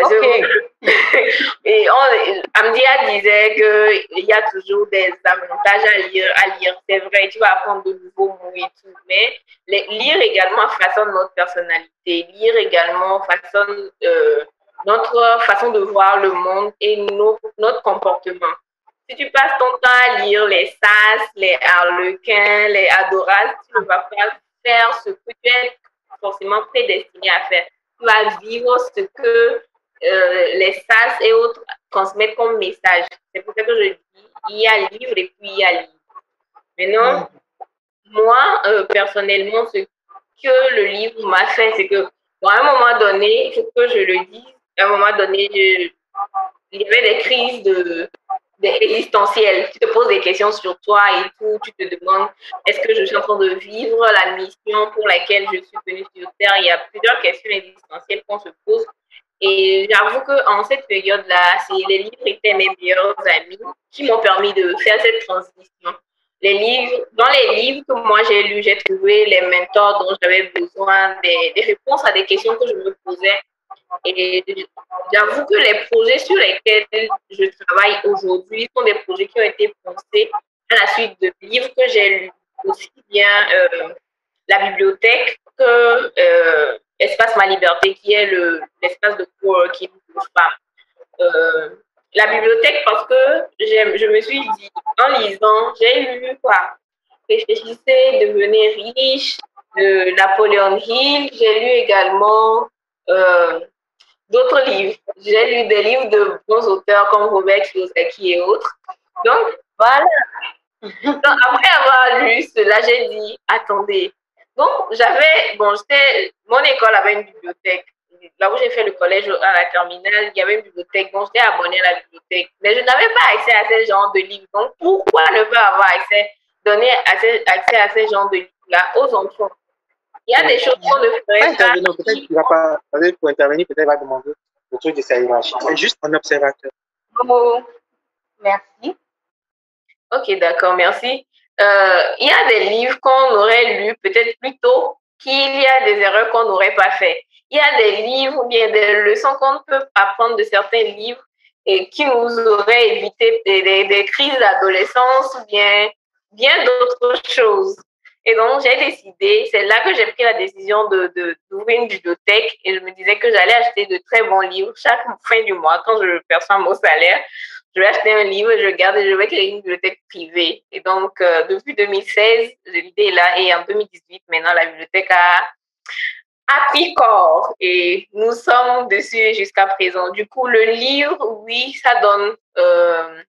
Speaker 3: ah, et on, Amdia disait qu'il y a toujours des avantages à lire. À lire. C'est vrai, tu vas apprendre de nouveaux mots et tout, mais lire également façonne notre personnalité. Lire également façonne euh, notre façon de voir le monde et notre comportement si tu passes ton temps à lire les sas, les harlequins, les adoras, tu ne vas pas faire ce que tu es forcément prédestiné à faire. Tu vas vivre ce que euh, les sas et autres transmettent comme message. C'est pour ça que je dis, il y a livre et puis il y a livre. Maintenant, moi, euh, personnellement, ce que le livre m'a fait, c'est que, à un moment donné, il faut que je le dise, à un moment donné, il y avait des crises de, existentielles. Tu te poses des questions sur toi et tout. Tu te demandes est-ce que je suis en train de vivre la mission pour laquelle je suis venue sur Terre? Il y a plusieurs questions existentielles qu'on se pose. Et j'avoue qu'en cette période-là, les livres étaient mes meilleurs amis qui m'ont permis de faire cette transition. Les livres, dans les livres que moi j'ai lus, j'ai trouvé les mentors dont j'avais besoin, des, des réponses à des questions que je me posais et j'avoue que les projets sur lesquels je travaille aujourd'hui sont des projets qui ont été pensés à la suite de livres que j'ai lus, aussi bien euh, la bibliothèque que euh, Espace Ma Liberté, qui est l'espace de coworking pour femmes. Euh, la bibliothèque, parce que je me suis dit, en lisant, j'ai lu quoi Réfléchissez, devenez riche, de Napoléon Hill. J'ai lu également d'autres livres. J'ai lu des livres de bons auteurs comme Robert Kiyosaki et autres. Donc, voilà. Donc, après avoir lu cela, j'ai dit, attendez. Donc, j'avais, bon, mon école avait une bibliothèque. Là où j'ai fait le collège à la terminale, il y avait une bibliothèque. Donc, j'étais abonnée à la bibliothèque. Mais je n'avais pas accès à ce genre de livres. Donc, pourquoi ne pas avoir accès, donner accès, accès à ce genre de livres-là aux enfants? Il y a des choses qu'on ne ferait pas. Peut-être qu'il va pas,
Speaker 5: pour intervenir, peut-être qu'il va demander le truc de sa hiérarchie. C'est juste un observateur.
Speaker 1: Oh, merci.
Speaker 3: Ok, d'accord, merci. Euh, il y a des livres qu'on aurait lus peut-être plus tôt qu'il y a des erreurs qu'on n'aurait pas faites. Il y a des livres ou bien des leçons qu'on peut apprendre de certains livres et qui nous auraient évité des, des crises d'adolescence ou bien bien d'autres choses. Et donc, j'ai décidé, c'est là que j'ai pris la décision de, d'ouvrir une bibliothèque et je me disais que j'allais acheter de très bons livres chaque fin du mois quand je perçois mon salaire. Je vais acheter un livre, je garde et je vais créer une bibliothèque privée. Et donc, euh, depuis 2016, l'idée là et en 2018, maintenant, la bibliothèque a, a corps et nous sommes dessus jusqu'à présent. Du coup, le livre, oui, ça donne, euh,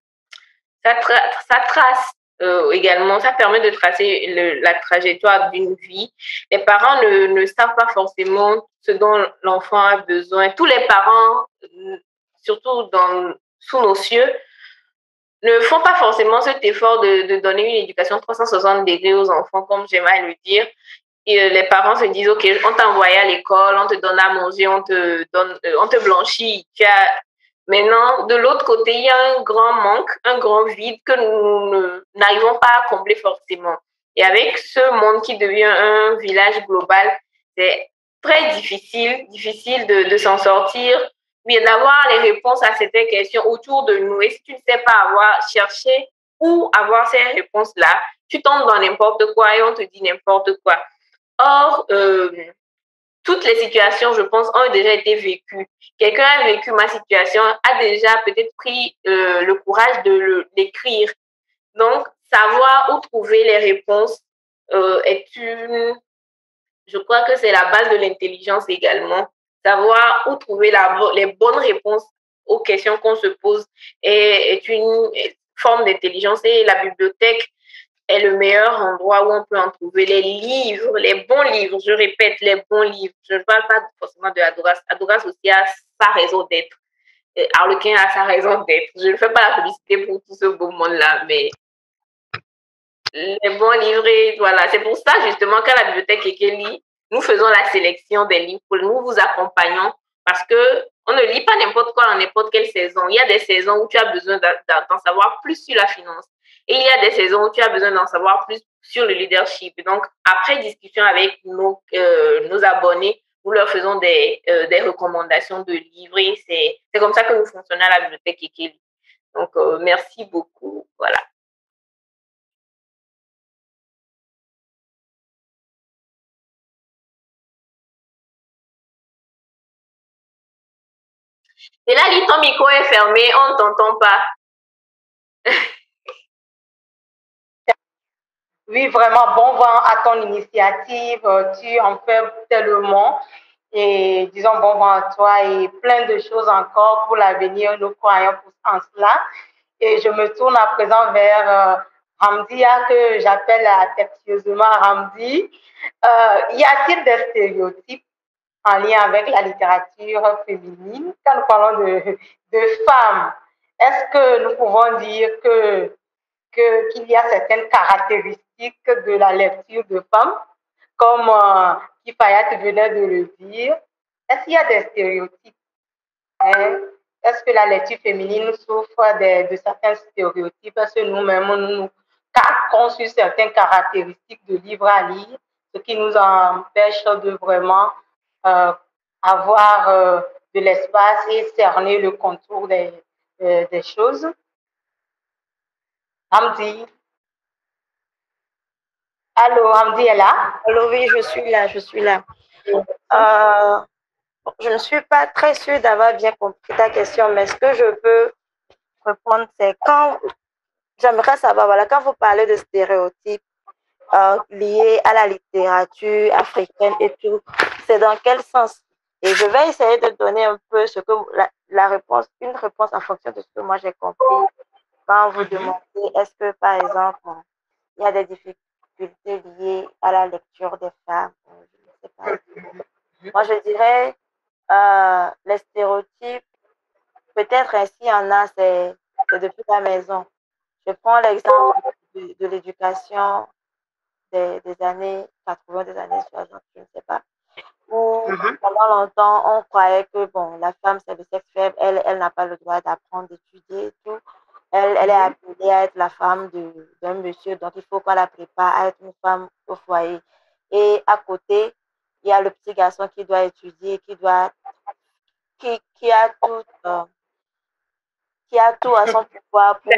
Speaker 3: ça, trace euh, également, ça permet de tracer la trajectoire d'une vie. Les parents ne, ne savent pas forcément ce dont l'enfant a besoin. Tous les parents, surtout dans, sous nos cieux, ne font pas forcément cet effort de, de donner une éducation 360 degrés aux enfants, comme j'aime à le dire. Et euh, les parents se disent, OK, on t'a envoyé à l'école, on te donne à manger, on te, donne, euh, on te blanchit. Tu as... Maintenant, de l'autre côté, il y a un grand manque, un grand vide que nous n'arrivons pas à combler forcément. Et avec ce monde qui devient un village global, c'est très difficile, difficile de, de s'en sortir, mais d'avoir les réponses à certaines questions autour de nous. Et si tu ne sais pas avoir cherché ou avoir ces réponses-là, tu tombes dans n'importe quoi et on te dit n'importe quoi. Or, euh, toutes les situations, je pense, ont déjà été vécues. Quelqu'un a vécu ma situation, a déjà peut-être pris euh, le courage de l'écrire. Donc, savoir où trouver les réponses euh, est une, je crois que c'est la base de l'intelligence également. Savoir où trouver les bonnes réponses aux questions qu'on se pose est, est une forme d'intelligence et la bibliothèque est le meilleur endroit où on peut en trouver les livres, les bons livres, je répète, les bons livres. Je ne parle pas forcément de Adoras. Adoras aussi a sa raison d'être. Harlequin a sa raison d'être. Je ne fais pas la publicité pour tout ce beau monde-là, mais les bons livres, voilà. C'est pour ça, justement, qu'à la bibliothèque Ekeli, nous faisons la sélection des livres, nous vous accompagnons parce que on ne lit pas n'importe quoi dans n'importe quelle saison. Il y a des saisons où tu as besoin d'en savoir plus sur la finance. Et il y a des saisons où tu as besoin d'en savoir plus sur le leadership. Donc, après discussion avec nos, euh, abonnés, nous leur faisons des, euh, recommandations de livres. C'est comme ça que nous fonctionnons à la bibliothèque Ekeli. Donc, euh, merci beaucoup. Voilà. Et là, ton micro est fermé, on ne t'entend pas.
Speaker 1: Oui, vraiment, bon vent à ton initiative. Tu en fais tellement. Et disons bon vent à toi et plein de choses encore pour l'avenir. Nous croyons en cela. Et je me tourne à présent vers euh, Ramdia, que j'appelle affectueusement Ramdi. Euh, y a-t-il des stéréotypes en lien avec la littérature féminine quand nous parlons de, de femmes? Est-ce que nous pouvons dire que qu'il y a certaines caractéristiques de la lecture de femmes, comme euh, Kifayat venait de le dire? Est-ce qu'il y a des stéréotypes? Hein? Est-ce que la lecture féminine souffre de, de certains stéréotypes? Est-ce que nous-mêmes, nous nous calquons sur certaines caractéristiques de livres à lire, ce qui nous empêche de vraiment avoir euh, de l'espace et cerner le contour des, des choses. Hamdi Allô, Hamdi est là?
Speaker 2: Allô, oui, je suis là, je suis là. Euh, je ne suis pas très sûre d'avoir bien compris ta question, mais ce que je peux répondre, c'est quand j'aimerais savoir, voilà, quand vous parlez de stéréotypes euh, liés à la littérature africaine et tout, c'est dans quel sens? Et je vais essayer de donner un peu ce que la, la réponse, une réponse en fonction de ce que moi j'ai compris. Quand vous demandez est-ce que, par exemple, il y a des difficultés liées à la lecture des femmes, euh, je ne sais pas. Moi, je dirais euh, les stéréotypes, peut-être ainsi il y en a, c'est depuis la maison. Je prends l'exemple de, de l'éducation des, des, années 80, des années 60, je ne sais pas, où mm-hmm. pendant longtemps, on croyait que bon, la femme, c'est le sexe faible, elle, elle n'a pas le droit d'apprendre, d'étudier tout. Elle, elle est mhm. appelée à être la femme d'un monsieur, donc il faut qu'on la prépare à être une femme au foyer. Et à côté, il y a le petit garçon qui doit étudier, qui doit, qui, qui a tout, euh, qui a tout à son pouvoir pour,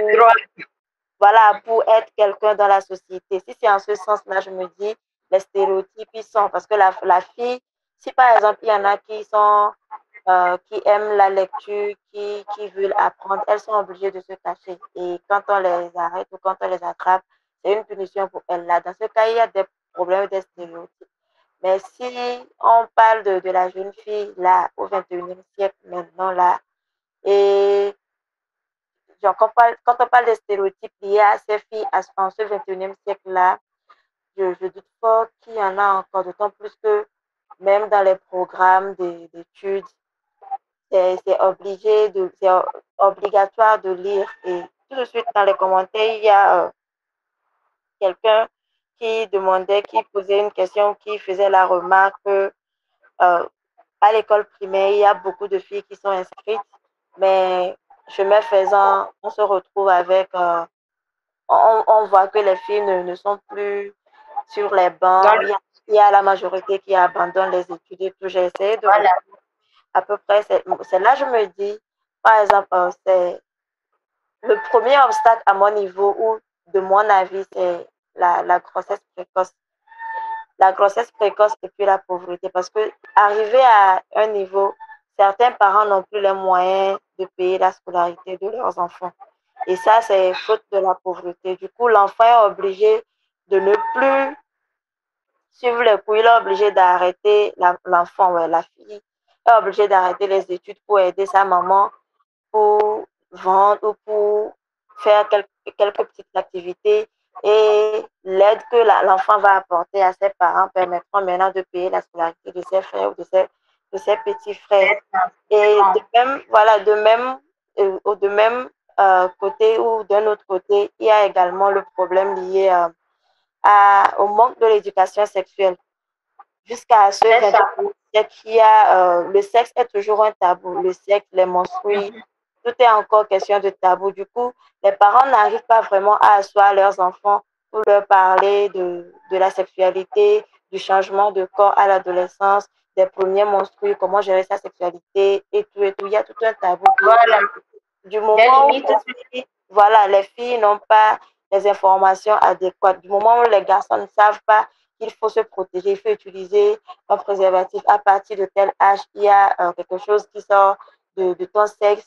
Speaker 2: voilà, pour être quelqu'un dans la société. Si c'est en ce sens-là, je me dis, les stéréotypes, ils sont, parce que la, la fille, si par exemple, il y en a qui sont euh, qui aiment la lecture, qui, qui veulent apprendre, elles sont obligées de se cacher. Et quand on les arrête ou quand on les attrape, c'est une punition pour elles. Là, dans ce cas, il y a des problèmes, des stéréotypes. Mais si on parle de, de la jeune fille, là, au 21e siècle, maintenant, là, et genre, quand, on parle, quand on parle des stéréotypes liés à ces filles en ce 21e siècle-là, je, je doute fort qu'il y en a encore, d'autant plus que même dans les programmes d'études, c'est obligé c'est obligatoire de lire. Et tout de suite dans les commentaires, il y a euh, quelqu'un qui demandait, qui posait une question, qui faisait la remarque que euh, à l'école primaire, il y a beaucoup de filles qui sont inscrites, mais chemin faisant, on se retrouve avec, euh, on, voit que les filles ne, sont plus sur les bancs. Il y, a, la majorité qui abandonne les études et tout. J'ai essayé de à peu près, c'est là je me dis, par exemple, euh, c'est le premier obstacle à mon niveau ou de mon avis, c'est la, la grossesse précoce la grossesse précoce et puis la pauvreté. Parce que arriver à un niveau, certains parents n'ont plus les moyens de payer la scolarité de leurs enfants. Et ça, c'est faute de la pauvreté. Du coup, l'enfant est obligé de ne plus suivre les cours. Il est obligé d'arrêter, l'enfant, ouais, la fille, est obligé d'arrêter les études pour aider sa maman, pour vendre ou pour faire quelques, petites activités et l'aide que l'enfant va apporter à ses parents permettront maintenant de payer la scolarité de ses frères ou de ses, petits frères. Et de même, voilà, de même, euh, euh, côté ou d'un autre côté, il y a également le problème lié euh, à, au manque de l'éducation sexuelle. Jusqu'à ce qu'il y a, le sexe est toujours un tabou. Le sexe, les menstrues, tout est encore question de tabou. Du coup, les parents n'arrivent pas vraiment à asseoir leurs enfants pour leur parler de, de la sexualité, du changement de corps à l'adolescence, des premiers monstrues, comment gérer sa sexualité et tout et tout. Il y a tout un tabou.
Speaker 1: Voilà.
Speaker 2: Du moment où voilà, les filles n'ont pas les informations adéquates, du moment où les garçons ne savent pas qu'il faut se protéger, il faut utiliser un préservatif à partir de tel âge, il y a euh, quelque chose qui sort de, de ton sexe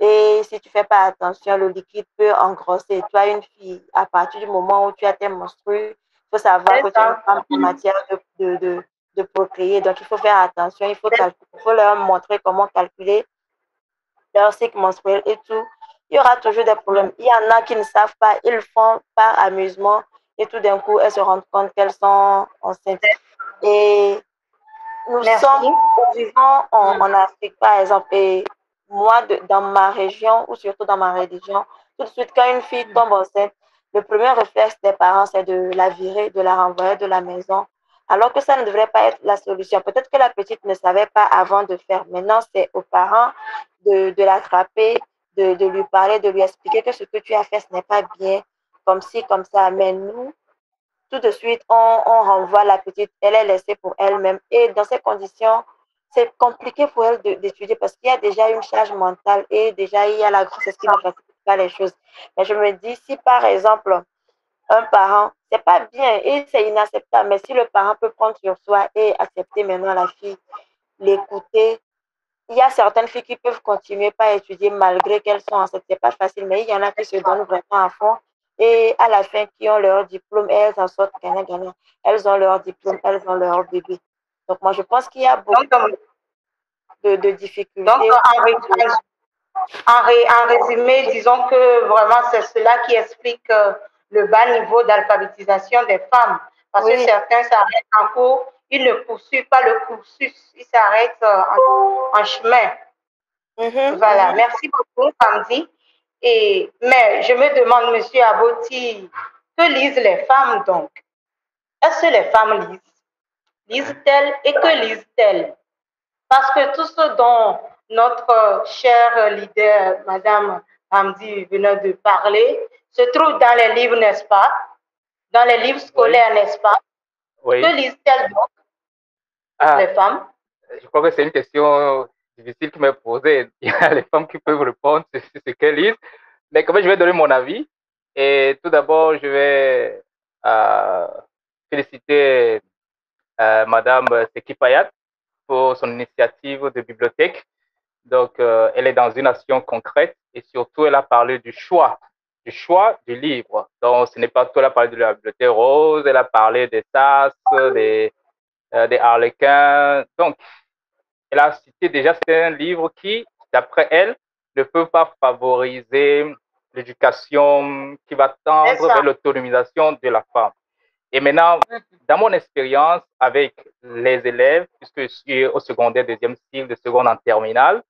Speaker 2: et si tu fais pas attention, le liquide peut engrosser. Toi, une fille, à partir du moment où tu as tes menstrues, il faut savoir que tu es une femme en matière de, de, de, procréer. Donc, il faut faire attention. Il faut, il faut leur montrer comment calculer leur cycle menstruel et tout. Il y aura toujours des problèmes. Il y en a qui ne savent pas. Ils font par amusement. Et tout d'un coup, elles se rendent compte qu'elles sont enceintes. Et nous sommes vivants en, en Afrique, par exemple. Et moi, dans ma région, ou surtout dans ma religion, tout de suite, quand une fille tombe enceinte, le premier réflexe des parents, c'est de la virer, de la renvoyer de la maison, alors que ça ne devrait pas être la solution. Peut-être que la petite ne savait pas avant de faire. Maintenant, c'est aux parents de, de l'attraper, de, de lui parler, de lui expliquer que ce que tu as fait, ce n'est pas bien, comme ci, comme ça. Mais nous, tout de suite, on, on renvoie la petite, elle est laissée pour elle-même. Et dans ces conditions, c'est compliqué pour elle d'étudier parce qu'il y a déjà une charge mentale et déjà il y a la grossesse qui ne facilite pas les choses. Mais je me dis, si par exemple, un parent, c'est pas bien et c'est inacceptable, mais si le parent peut prendre sur soi et accepter maintenant la fille, l'écouter, il y a certaines filles qui peuvent continuer pas à étudier malgré qu'elles sont enceintes. C'est pas facile, mais il y en a qui se donnent vraiment à fond et à la fin qui ont leur diplôme et elles en sortent gagnant-gagnant. Elles ont leur diplôme, elles ont leur bébé. Donc, moi, je pense qu'il y a beaucoup de, de, difficultés. Donc,
Speaker 1: en, résumé, disons que vraiment, c'est cela qui explique euh, le bas niveau d'alphabétisation des femmes. Parce que certains s'arrêtent en cours, ils ne poursuivent pas le cursus, ils s'arrêtent euh, en, chemin. Mm-hmm, voilà, mm-hmm. merci beaucoup, Famdi. Et, mais je me demande, Monsieur Aboti, que lisent les femmes donc? Est-ce que les femmes lisent? Lise-t-elle et que lise-t-elle Parce que tout ce dont notre chère leader, Madame Hamdi, venait de parler, se trouve dans les livres, n'est-ce pas? Dans les livres scolaires, n'est-ce pas?
Speaker 4: Oui.
Speaker 1: Que lisent-elles donc, ah, les femmes
Speaker 4: Je crois que c'est une question difficile qui m'est posée. Il y a les femmes qui peuvent répondre sur ce qu'elles lisent. Mais quand même, je vais donner mon avis. Et tout d'abord, je vais euh, féliciter euh, Madame Seki Payat pour son initiative de bibliothèque. Donc, euh, elle est dans une action concrète et surtout, elle a parlé du choix, du choix du livre. Donc, ce n'est pas tout, elle a parlé de la bibliothèque rose, elle a parlé des tasses, des, des harlequins. Donc, elle a cité déjà, c'est un livre qui, d'après elle, ne peut pas favoriser l'éducation qui va tendre vers l'autonomisation de la femme. Et maintenant, dans mon expérience avec les élèves, puisque je suis au secondaire, deuxième cycle, de seconde en terminale,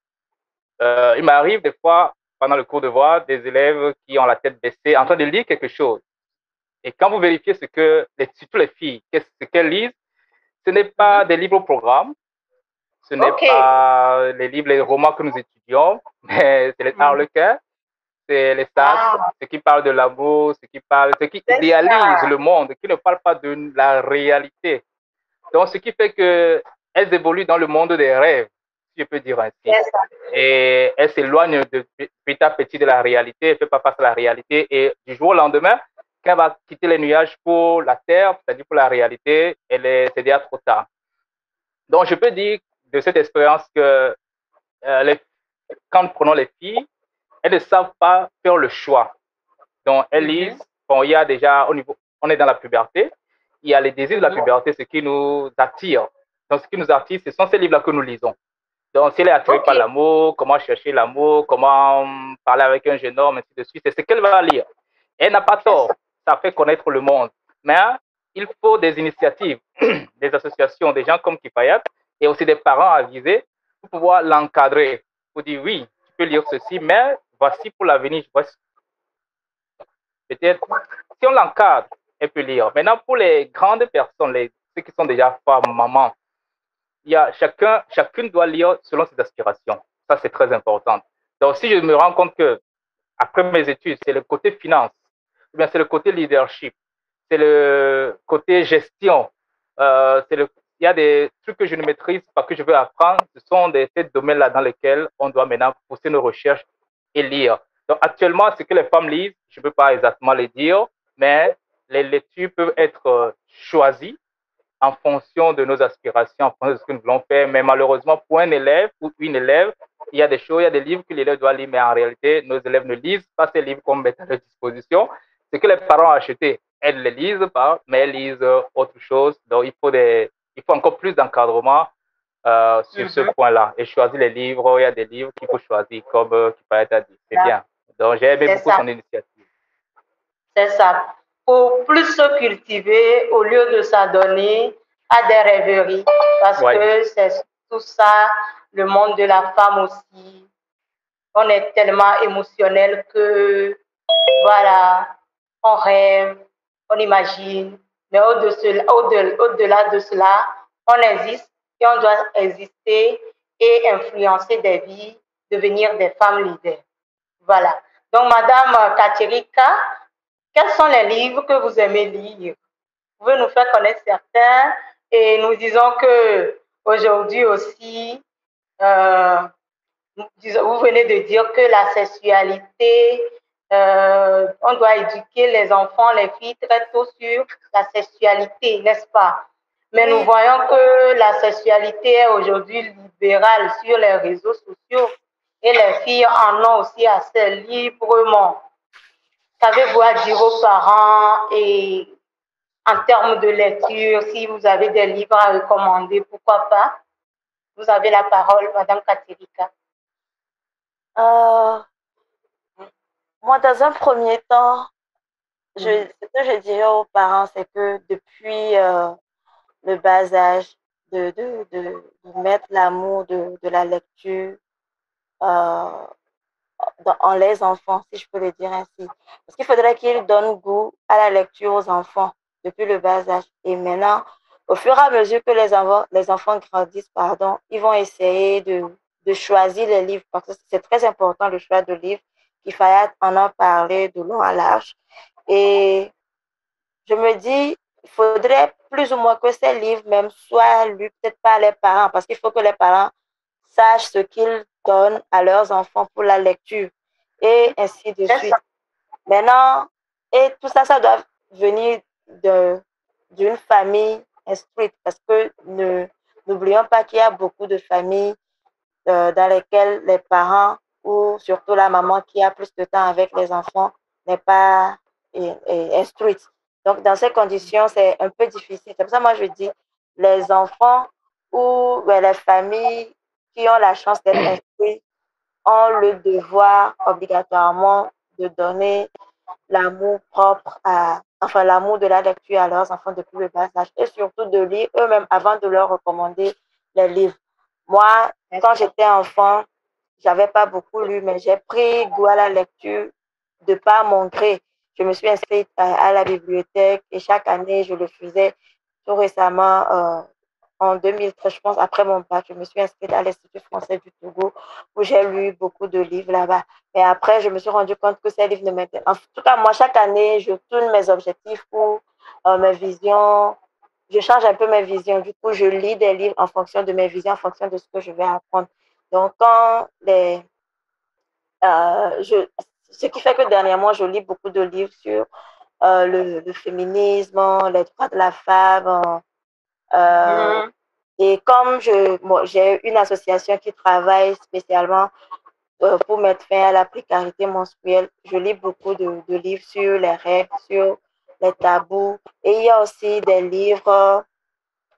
Speaker 4: euh, il m'arrive des fois, pendant le cours de voix, des élèves qui ont la tête baissée, en train de lire quelque chose. Et quand vous vérifiez ce que, surtout les filles, ce qu'elles lisent, ce n'est pas mhm. des livres au programme, ce n'est pas les livres, les romans que nous étudions, mais c'est les mhm. harlequins, c'est les stats, ah. ce qui parle de l'amour, ce qui parle, ce qui idéalise le monde, qui ne parle pas de la réalité. Donc, ce qui fait que elles évoluent dans le monde des rêves, si je peux dire ainsi. Et elles s'éloignent de petit à petit de la réalité, elles ne font pas face à la réalité. Et du jour au lendemain, elle va quitter les nuages pour la terre, c'est-à-dire pour la réalité, elle est, c'est déjà trop tard. Donc, je peux dire de cette expérience que euh, les, quand nous prenons les filles, elles ne savent pas faire le choix. Donc, elles mhm. lisent, bon, il y a déjà, au niveau, on est dans la puberté, il y a les désirs de la mhm. puberté, ce qui nous attire. Donc, ce qui nous attire, ce sont ces livres-là que nous lisons. Donc, si elle est attirée par l'amour, comment chercher l'amour, comment parler avec un jeune homme, ainsi de suite, c'est ce qu'elle va lire. Elle n'a pas tort, ça fait connaître le monde. Mais il faut des initiatives, des associations, des gens comme Kifayat et aussi des parents avisés pour pouvoir l'encadrer, pour dire oui, tu peux lire ceci, mais voici pour l'avenir, peut-être, si on l'encadre, elle peut lire. Maintenant, pour les grandes personnes, les, ceux qui sont déjà femmes, mamans, il y a chacun, chacune doit lire selon ses aspirations. Ça, c'est très important. Donc, si je me rends compte que, après mes études, c'est le côté finance, bien c'est le côté leadership, c'est le côté gestion, euh, il y a des trucs que je ne maîtrise pas, que je veux apprendre. Ce sont ces domaines-là dans lesquels on doit maintenant pousser nos recherches et lire. Donc, actuellement, ce que les femmes lisent, je ne peux pas exactement les dire, mais les lectures peuvent être choisies en fonction de nos aspirations, en fonction de ce que nous voulons faire. Mais malheureusement, pour un élève ou une élève, il y a des choses, il y a des livres que l'élève doit lire, mais en réalité, nos élèves ne lisent pas ces livres qu'on met à leur disposition. Ce que les parents ont acheté, elles ne les lisent pas, mais elles lisent autre chose. Donc, il faut, des, il faut encore plus d'encadrement euh, sur ce mhm. point-là. Et choisir les livres, il y a des livres qu'il faut choisir, comme euh, qui paraît être dit. C'est bien. Donc, j'ai aimé beaucoup son initiative.
Speaker 1: C'est ça. Pour plus se cultiver au lieu de s'adonner à des rêveries. Parce que c'est tout ça, le monde de la femme aussi. On est tellement émotionnel que, voilà, on rêve, on imagine. Mais au-delà de cela, on existe et on doit exister et influencer des vies, devenir des femmes leaders. Voilà. Donc, Madame Katerika, quels sont les livres que vous aimez lire? Vous pouvez nous faire connaître certains et nous disons que aujourd'hui aussi, euh, vous venez de dire que la sexualité, euh, on doit éduquer les enfants, les filles très tôt sur la sexualité, n'est-ce pas? Mais nous voyons que la sexualité est aujourd'hui libérale sur les réseaux sociaux et les filles en ont aussi assez librement. Qu'avez-vous à dire aux parents et en termes de lecture, si vous avez des livres à recommander, pourquoi pas? Vous avez la parole, Madame Katerika.
Speaker 2: Euh, moi, dans un premier temps, je, mm. ce que je dirais aux parents, c'est que depuis euh, le bas âge, de, de, de, mettre l'amour de, de la lecture euh, en les enfants, si je peux le dire ainsi. Parce qu'il faudrait qu'ils donnent goût à la lecture aux enfants depuis le bas âge. Et maintenant, au fur et à mesure que les enfants, les enfants grandissent, pardon, ils vont essayer de, de choisir les livres parce que c'est très important le choix de livres. Il fallait en en parler de long à large. Et je me dis, il faudrait plus ou moins que ces livres même soient lus peut-être par les parents parce qu'il faut que les parents sachent ce qu'ils donnent à leurs enfants pour la lecture et ainsi de suite. Maintenant, et tout ça, ça doit venir d'une famille instruite parce que n'oublions pas qu'il y a beaucoup de familles euh, dans lesquelles les parents ou surtout la maman qui a plus de temps avec les enfants n'est pas instruite. Donc, dans ces conditions, c'est un peu difficile. C'est pour ça moi, je dis, les enfants ou les familles qui ont la chance d'être instruits ont le devoir obligatoirement de donner l'amour propre à, enfin l'amour de la lecture à leurs enfants depuis le bas âge et surtout de lire eux-mêmes avant de leur recommander les livres. Moi, quand j'étais enfant, j'avais pas beaucoup lu, mais j'ai pris goût à la lecture de par mon gré. Je me suis inscrite à, la bibliothèque et chaque année, je le faisais. Tout récemment, euh, en 2013, je pense, après mon bac, je me suis inscrite à l'Institut français du Togo où j'ai lu beaucoup de livres là-bas. Et après, je me suis rendu compte que ces livres ne m'intéressent. En tout cas, moi, chaque année, je tourne mes objectifs ou euh, mes visions. Je change un peu mes visions. Du coup, je lis des livres en fonction de mes visions, en fonction de ce que je vais apprendre. Donc, quand les, euh, je, ce qui fait que dernièrement, je lis beaucoup de livres sur euh, le, féminisme, les droits de la femme. Euh, mhm. Et comme je, j'ai une association qui travaille spécialement euh, pour mettre fin à la précarité menstruelle, je lis beaucoup de, de, livres sur les règles, sur les tabous. Et il y a aussi des livres.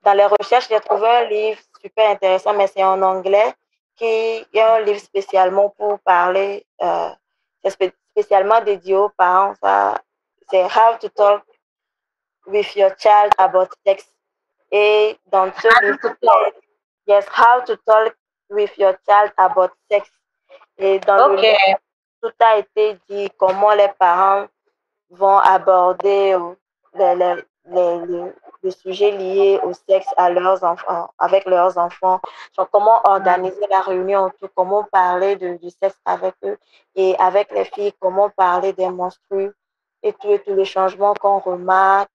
Speaker 2: Dans les recherches, j'ai trouvé un livre super intéressant, mais c'est en anglais, qui est un livre spécialement pour parler euh, spécialement dédié aux parents. C'est How to Talk with Your Child About Sex. Et dans ce livre, yes, How to Talk with Your Child About Sex. Et dans le livre, tout a été dit, comment les parents vont aborder euh, les, les, les, les sujets liés au sexe à leurs enfants, avec leurs enfants, comment organiser la réunion, tout, comment parler de, du sexe avec eux et avec les filles, comment parler des menstrues et tous les changements qu'on remarque.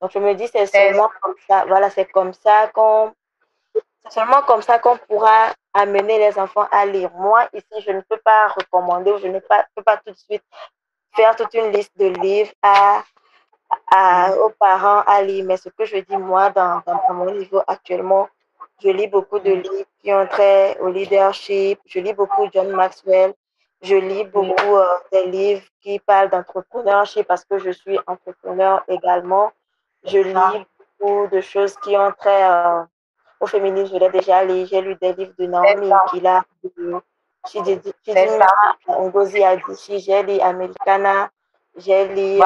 Speaker 2: Donc, je me dis, c'est seulement comme ça, voilà, c'est comme ça qu'on, c'est seulement comme ça qu'on pourra amener les enfants à lire. Moi, ici, je ne peux pas recommander, je ne peux pas tout de suite faire toute une liste de livres à à, aux parents à lire. Mais ce que je dis, moi, dans, dans, mon niveau actuellement, je lis beaucoup de livres qui ont trait au leadership. Je lis beaucoup John Maxwell. Je lis beaucoup euh, des livres qui parlent d'entrepreneurship parce que je suis entrepreneur également. Je lis beaucoup de choses qui ont trait euh, au féminisme. Je l'ai déjà lu. J'ai lu des livres de Naomi Kila, de Ngozi Adichie. J'ai lu Americana. J'ai lu,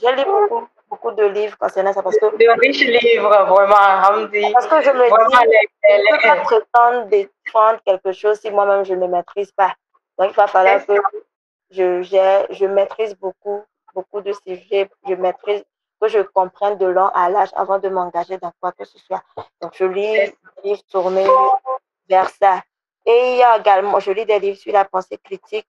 Speaker 2: j'ai lu beaucoup, beaucoup de livres concernant ça parce que.
Speaker 1: De riches livres, vraiment,
Speaker 2: Parce que je me dis, je ne peux pas prétendre défendre quelque chose si moi-même je ne maîtrise pas. Donc il va falloir que je, je maîtrise beaucoup, beaucoup de sujets, je maîtrise, que je comprenne de long à l'âge avant de m'engager dans quoi que ce soit. Donc je lis des livres tournés vers ça. Et il y a également, je lis des livres sur la pensée critique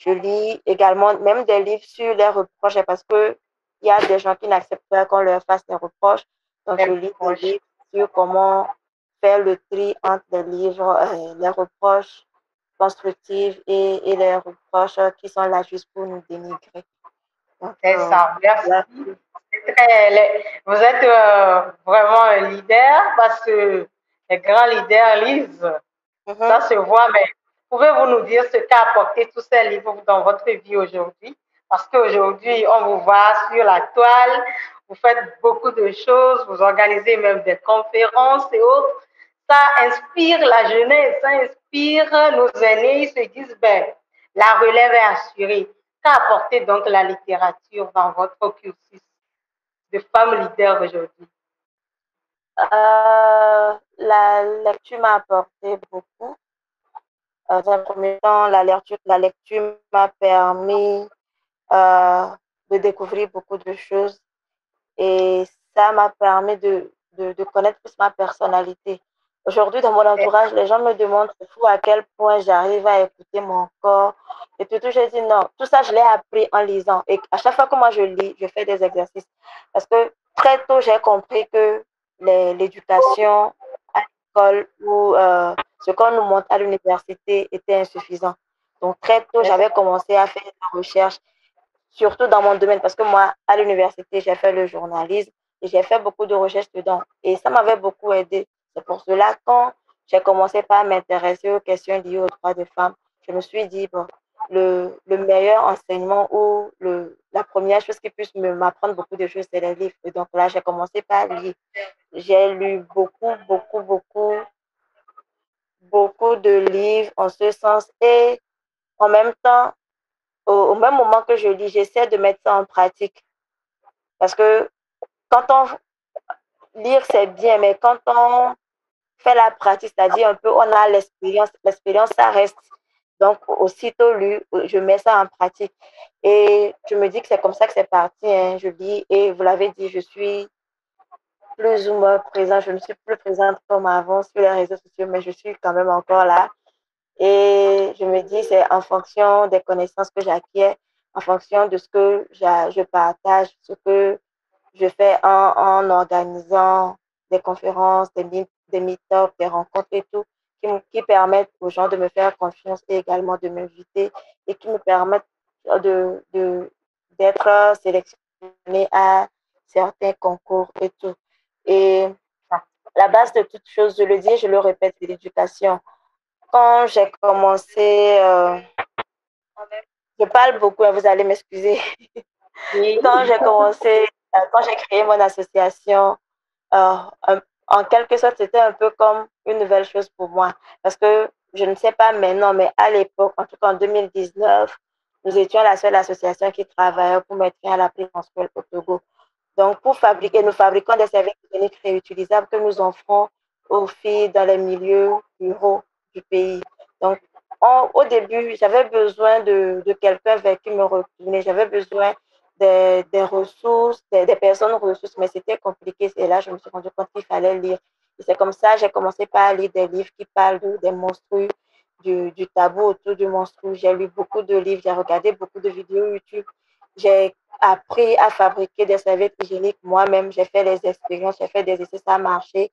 Speaker 2: je lis également même des livres sur les reproches parce que il y a des gens qui n'acceptent pas qu'on leur fasse des reproches. Donc, je lis des livres sur comment faire le tri entre les livres, euh, les reproches constructifs et, et, les reproches qui sont là juste pour nous dénigrer.
Speaker 1: C'est euh, ça, merci. Très, vous êtes euh, vraiment un leader parce que les grands leaders lisent. Mm-hmm. Ça se voit, mais Pouvez-vous nous dire ce qu'a apporté tous ces livres dans votre vie aujourd'hui? Parce qu'aujourd'hui, on vous voit sur la toile, vous faites beaucoup de choses, vous organisez même des conférences et autres. Ça inspire la jeunesse, ça inspire nos aînés. Ils se disent, ben, la relève est assurée. Qu'a apporté donc la littérature dans votre cursus de femme leader aujourd'hui?
Speaker 2: Euh, la lecture m'a apporté beaucoup. Euh, dans un premier temps, la lecture, la lecture m'a permis euh, de découvrir beaucoup de choses et ça m'a permis de, de, de, connaître plus ma personnalité. Aujourd'hui, dans mon entourage, les gens me demandent fou à quel point j'arrive à écouter mon corps. Et tout, tout, je dis non. Tout ça, je l'ai appris en lisant. Et à chaque fois que moi je lis, je fais des exercices. Parce que très tôt, j'ai compris que l'éducation à l'école ou euh, ce qu'on nous montre à l'université était insuffisant. Donc, très tôt, j'avais commencé à faire des recherches, surtout dans mon domaine, parce que moi, à l'université, j'ai fait le journalisme et j'ai fait beaucoup de recherches dedans. Et ça m'avait beaucoup aidé. C'est pour cela, quand j'ai commencé par m'intéresser aux questions liées aux droits des femmes, je me suis dit, bon, le, le meilleur enseignement ou le, la première chose qui puisse m'apprendre beaucoup de choses, c'est les livres. Donc là, j'ai commencé par lire. J'ai lu beaucoup, beaucoup, beaucoup beaucoup de livres en ce sens et en même temps, au, même moment que je lis, j'essaie de mettre ça en pratique. Parce que quand on lire, c'est bien, mais quand on fait la pratique, c'est-à-dire un peu, on a l'expérience, l'expérience, ça reste. Donc, aussitôt lu, je mets ça en pratique. Et je me dis que c'est comme ça que c'est parti. Hein. Je lis, et vous l'avez dit, je suis plus ou moins présent. Je ne suis plus présente comme avant sur les réseaux sociaux, mais je suis quand même encore là. Et je me dis, c'est en fonction des connaissances que j'acquiers, en fonction de ce que je partage, ce que je fais en, organisant des conférences, des, des meet-ups, des rencontres et tout, qui, permettent aux gens de me faire confiance et également de m'inviter et qui me permettent de, d'être sélectionné à certains concours et tout. Et la base de toute chose, je le dis, je le répète, c'est l'éducation. Quand j'ai commencé, euh, je parle beaucoup, hein, vous allez m'excuser. Quand j'ai commencé euh, quand j'ai créé mon association, euh, en quelque sorte, c'était un peu comme une nouvelle chose pour moi. Parce que je ne sais pas maintenant, mais à l'époque, en tout cas en 2019, nous étions la seule association qui travaillait pour mettre à la prise menstruelle au Togo. Donc, pour fabriquer, nous fabriquons des services cliniques réutilisables que nous offrons aux filles dans les milieux ruraux du pays. Donc, au début, j'avais besoin de, de quelqu'un vers qui me retourner. J'avais besoin des, des ressources, des, des, personnes ressources, mais c'était compliqué. Et là, je me suis rendu compte qu'il fallait lire. Et c'est comme ça, j'ai commencé par lire des livres qui parlent de, des monstres, du, du tabou autour du monstre. J'ai lu beaucoup de livres, j'ai regardé beaucoup de vidéos YouTube. J'ai appris à fabriquer des serviettes hygiéniques moi-même. J'ai fait les expériences, j'ai fait des essais, ça a marché.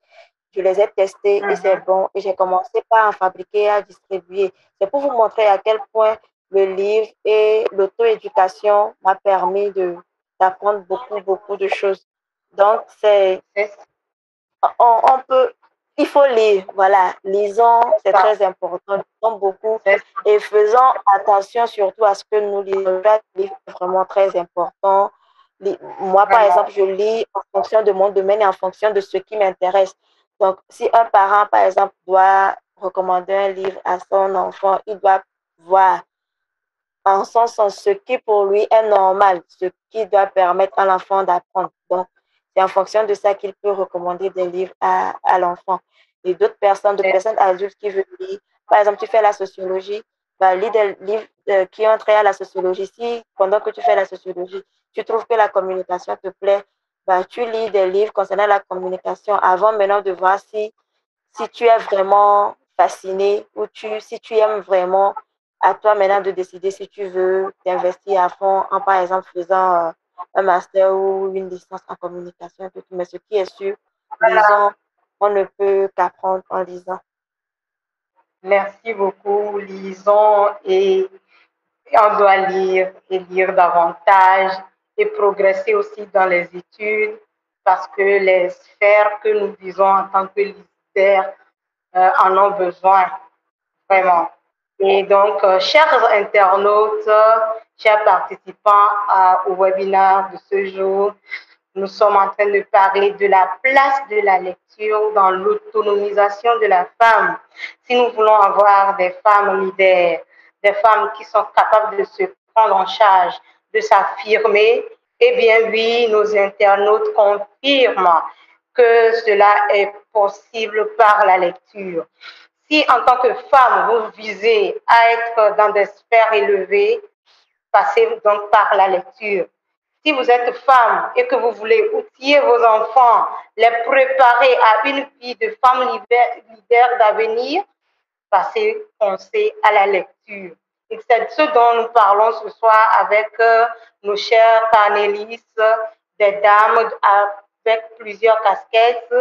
Speaker 2: Je les ai testés et c'est bon. Et j'ai commencé par en fabriquer, à distribuer. C'est pour vous montrer à quel point le livre et l'auto-éducation m'a permis de d'apprendre beaucoup, beaucoup de choses. Donc, c'est, on, on, peut, il faut lire, voilà, lisons, c'est très important, lisons beaucoup et faisons attention surtout à ce que nous lisons. C'est vraiment très important. Moi, par exemple, je lis en fonction de mon domaine et en fonction de ce qui m'intéresse. Donc, si un parent, par exemple, doit recommander un livre à son enfant, il doit voir en sens ce qui pour lui est normal, ce qui doit permettre à l'enfant d'apprendre. Donc, c'est en fonction de ça qu'il peut recommander des livres à, l'enfant. Et d'autres personnes, d'autres personnes adultes qui veulent lire, par exemple, tu fais la sociologie, bah, lis des livres euh, qui ont trait à la sociologie. Si pendant que tu fais la sociologie, tu trouves que la communication te plaît, bah, tu lis des livres concernant la communication avant maintenant de voir si, si tu es vraiment fasciné ou tu, si tu aimes vraiment à toi maintenant de décider si tu veux t'investir à fond en, par exemple, faisant euh, un master ou une licence en communication. Mais ce qui est sûr, lisons, on ne peut qu'apprendre en lisant.
Speaker 1: Merci beaucoup. Lisons et on doit lire et lire davantage et progresser aussi dans les études parce que les sphères que nous visons en tant que leaders euh, en ont besoin, vraiment. Et donc, euh, chers internautes, chers participants au webinaire de ce jour, nous sommes en train de parler de la place de la lecture dans l'autonomisation de la femme. Si nous voulons avoir des femmes leaders, des femmes qui sont capables de se prendre en charge, de s'affirmer, eh bien oui, nos internautes confirment que cela est possible par la lecture si en tant que femme, vous visez à être dans des sphères élevées, passez donc par la lecture. Si vous êtes femme et que vous voulez outiller vos enfants, les préparer à une vie de femme leader d'avenir, passez, pensez à la lecture. Et c'est ce dont nous parlons ce soir avec euh, nos chers panélistes, des dames avec plusieurs casquettes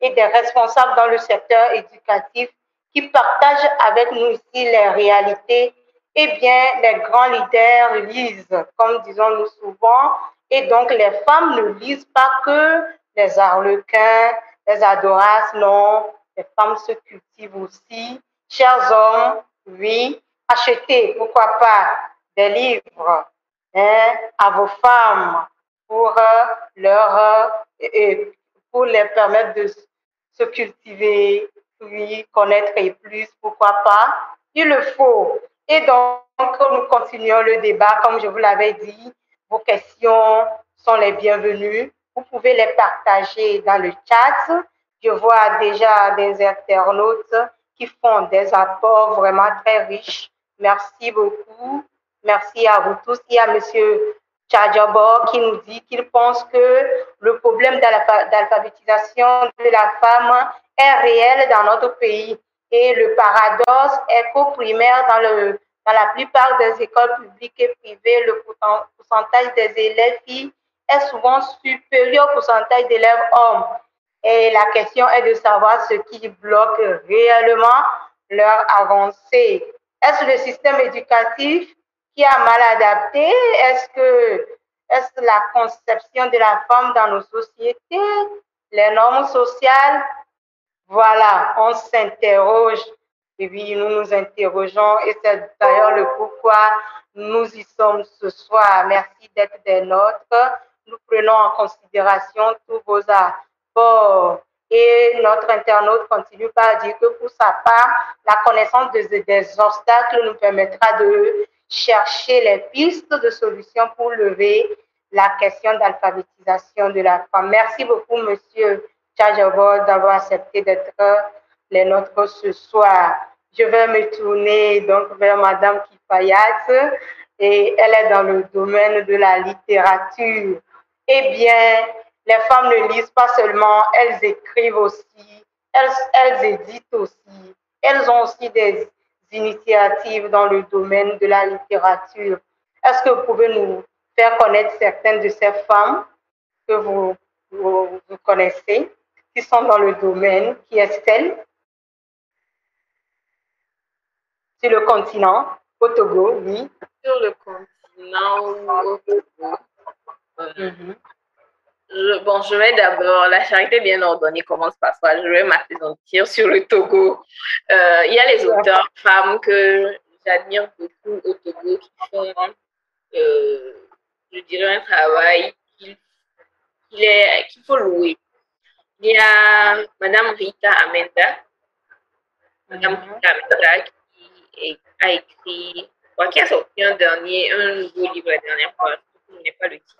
Speaker 1: et des responsables dans le secteur éducatif qui partagent avec nous ici les réalités, eh bien, les grands leaders lisent, comme disons-nous souvent, et donc les femmes ne lisent pas que les arlequins, les adoraces, non, les femmes se cultivent aussi. Chers hommes, oui, achetez, pourquoi pas, des livres hein, à vos femmes pour euh, leur et pour les permettre de se cultiver, oui, connaître et plus, pourquoi pas. Il le faut. Et donc, nous continuons le débat, comme je vous l'avais dit, vos questions sont les bienvenus. Vous pouvez les partager dans le chat. Je vois déjà des internautes qui font des apports vraiment très riches. Merci beaucoup. Merci à vous tous. Il y a Monsieur Tchadjabo qui nous dit qu'il pense que le problème d'alphabétisation de la femme est réel dans notre pays. Et le paradoxe est qu'au primaire, dans, dans la plupart des écoles publiques et privées, le pourcentage des élèves filles est souvent supérieur au pourcentage d'élèves hommes. Et la question est de savoir ce qui bloque réellement leur avancée. Est-ce le système éducatif qui a mal adapté? Est-ce que est-ce la conception de la femme dans nos sociétés, les normes sociales? Voilà, on s'interroge et puis nous nous interrogeons et c'est d'ailleurs le pourquoi nous y sommes ce soir. Merci d'être des nôtres. Nous prenons en considération tous vos apports. Et notre internaute continue par dire que pour sa part, la connaissance des, des obstacles nous permettra de chercher les pistes de solutions pour lever la question d'alphabétisation de la femme. Merci beaucoup, Monsieur Tchadjabo, d'avoir accepté d'être les nôtres ce soir. Je vais me tourner donc vers Madame Kifayat et elle est dans le domaine de la littérature. Eh bien, les femmes ne lisent pas seulement, elles écrivent aussi, elles, éditent aussi, elles ont aussi des initiatives dans le domaine de la littérature. Est-ce que vous pouvez nous faire connaître certaines de ces femmes que vous connaissez, qui sont dans le domaine, qui est-elle Sur le continent, au Togo, oui.
Speaker 3: Sur le continent, au Togo. Euh,
Speaker 1: Mhm.
Speaker 3: je- bon, je vais d'abord, la charité bien ordonnée commence par soi. Je vais m'appesantir sur le Togo. Euh, il y a les auteurs femmes que j'admire beaucoup au Togo qui font, euh, je dirais, un travail qu'il qu'il est- qu'il faut louer. Il y a Madame Rita Amenda, Madame
Speaker 1: Mhm.
Speaker 3: Rita Amenda qui a écrit, qui a sorti un dernier, un nouveau livre la dernière fois. Je n'ai pas le titre.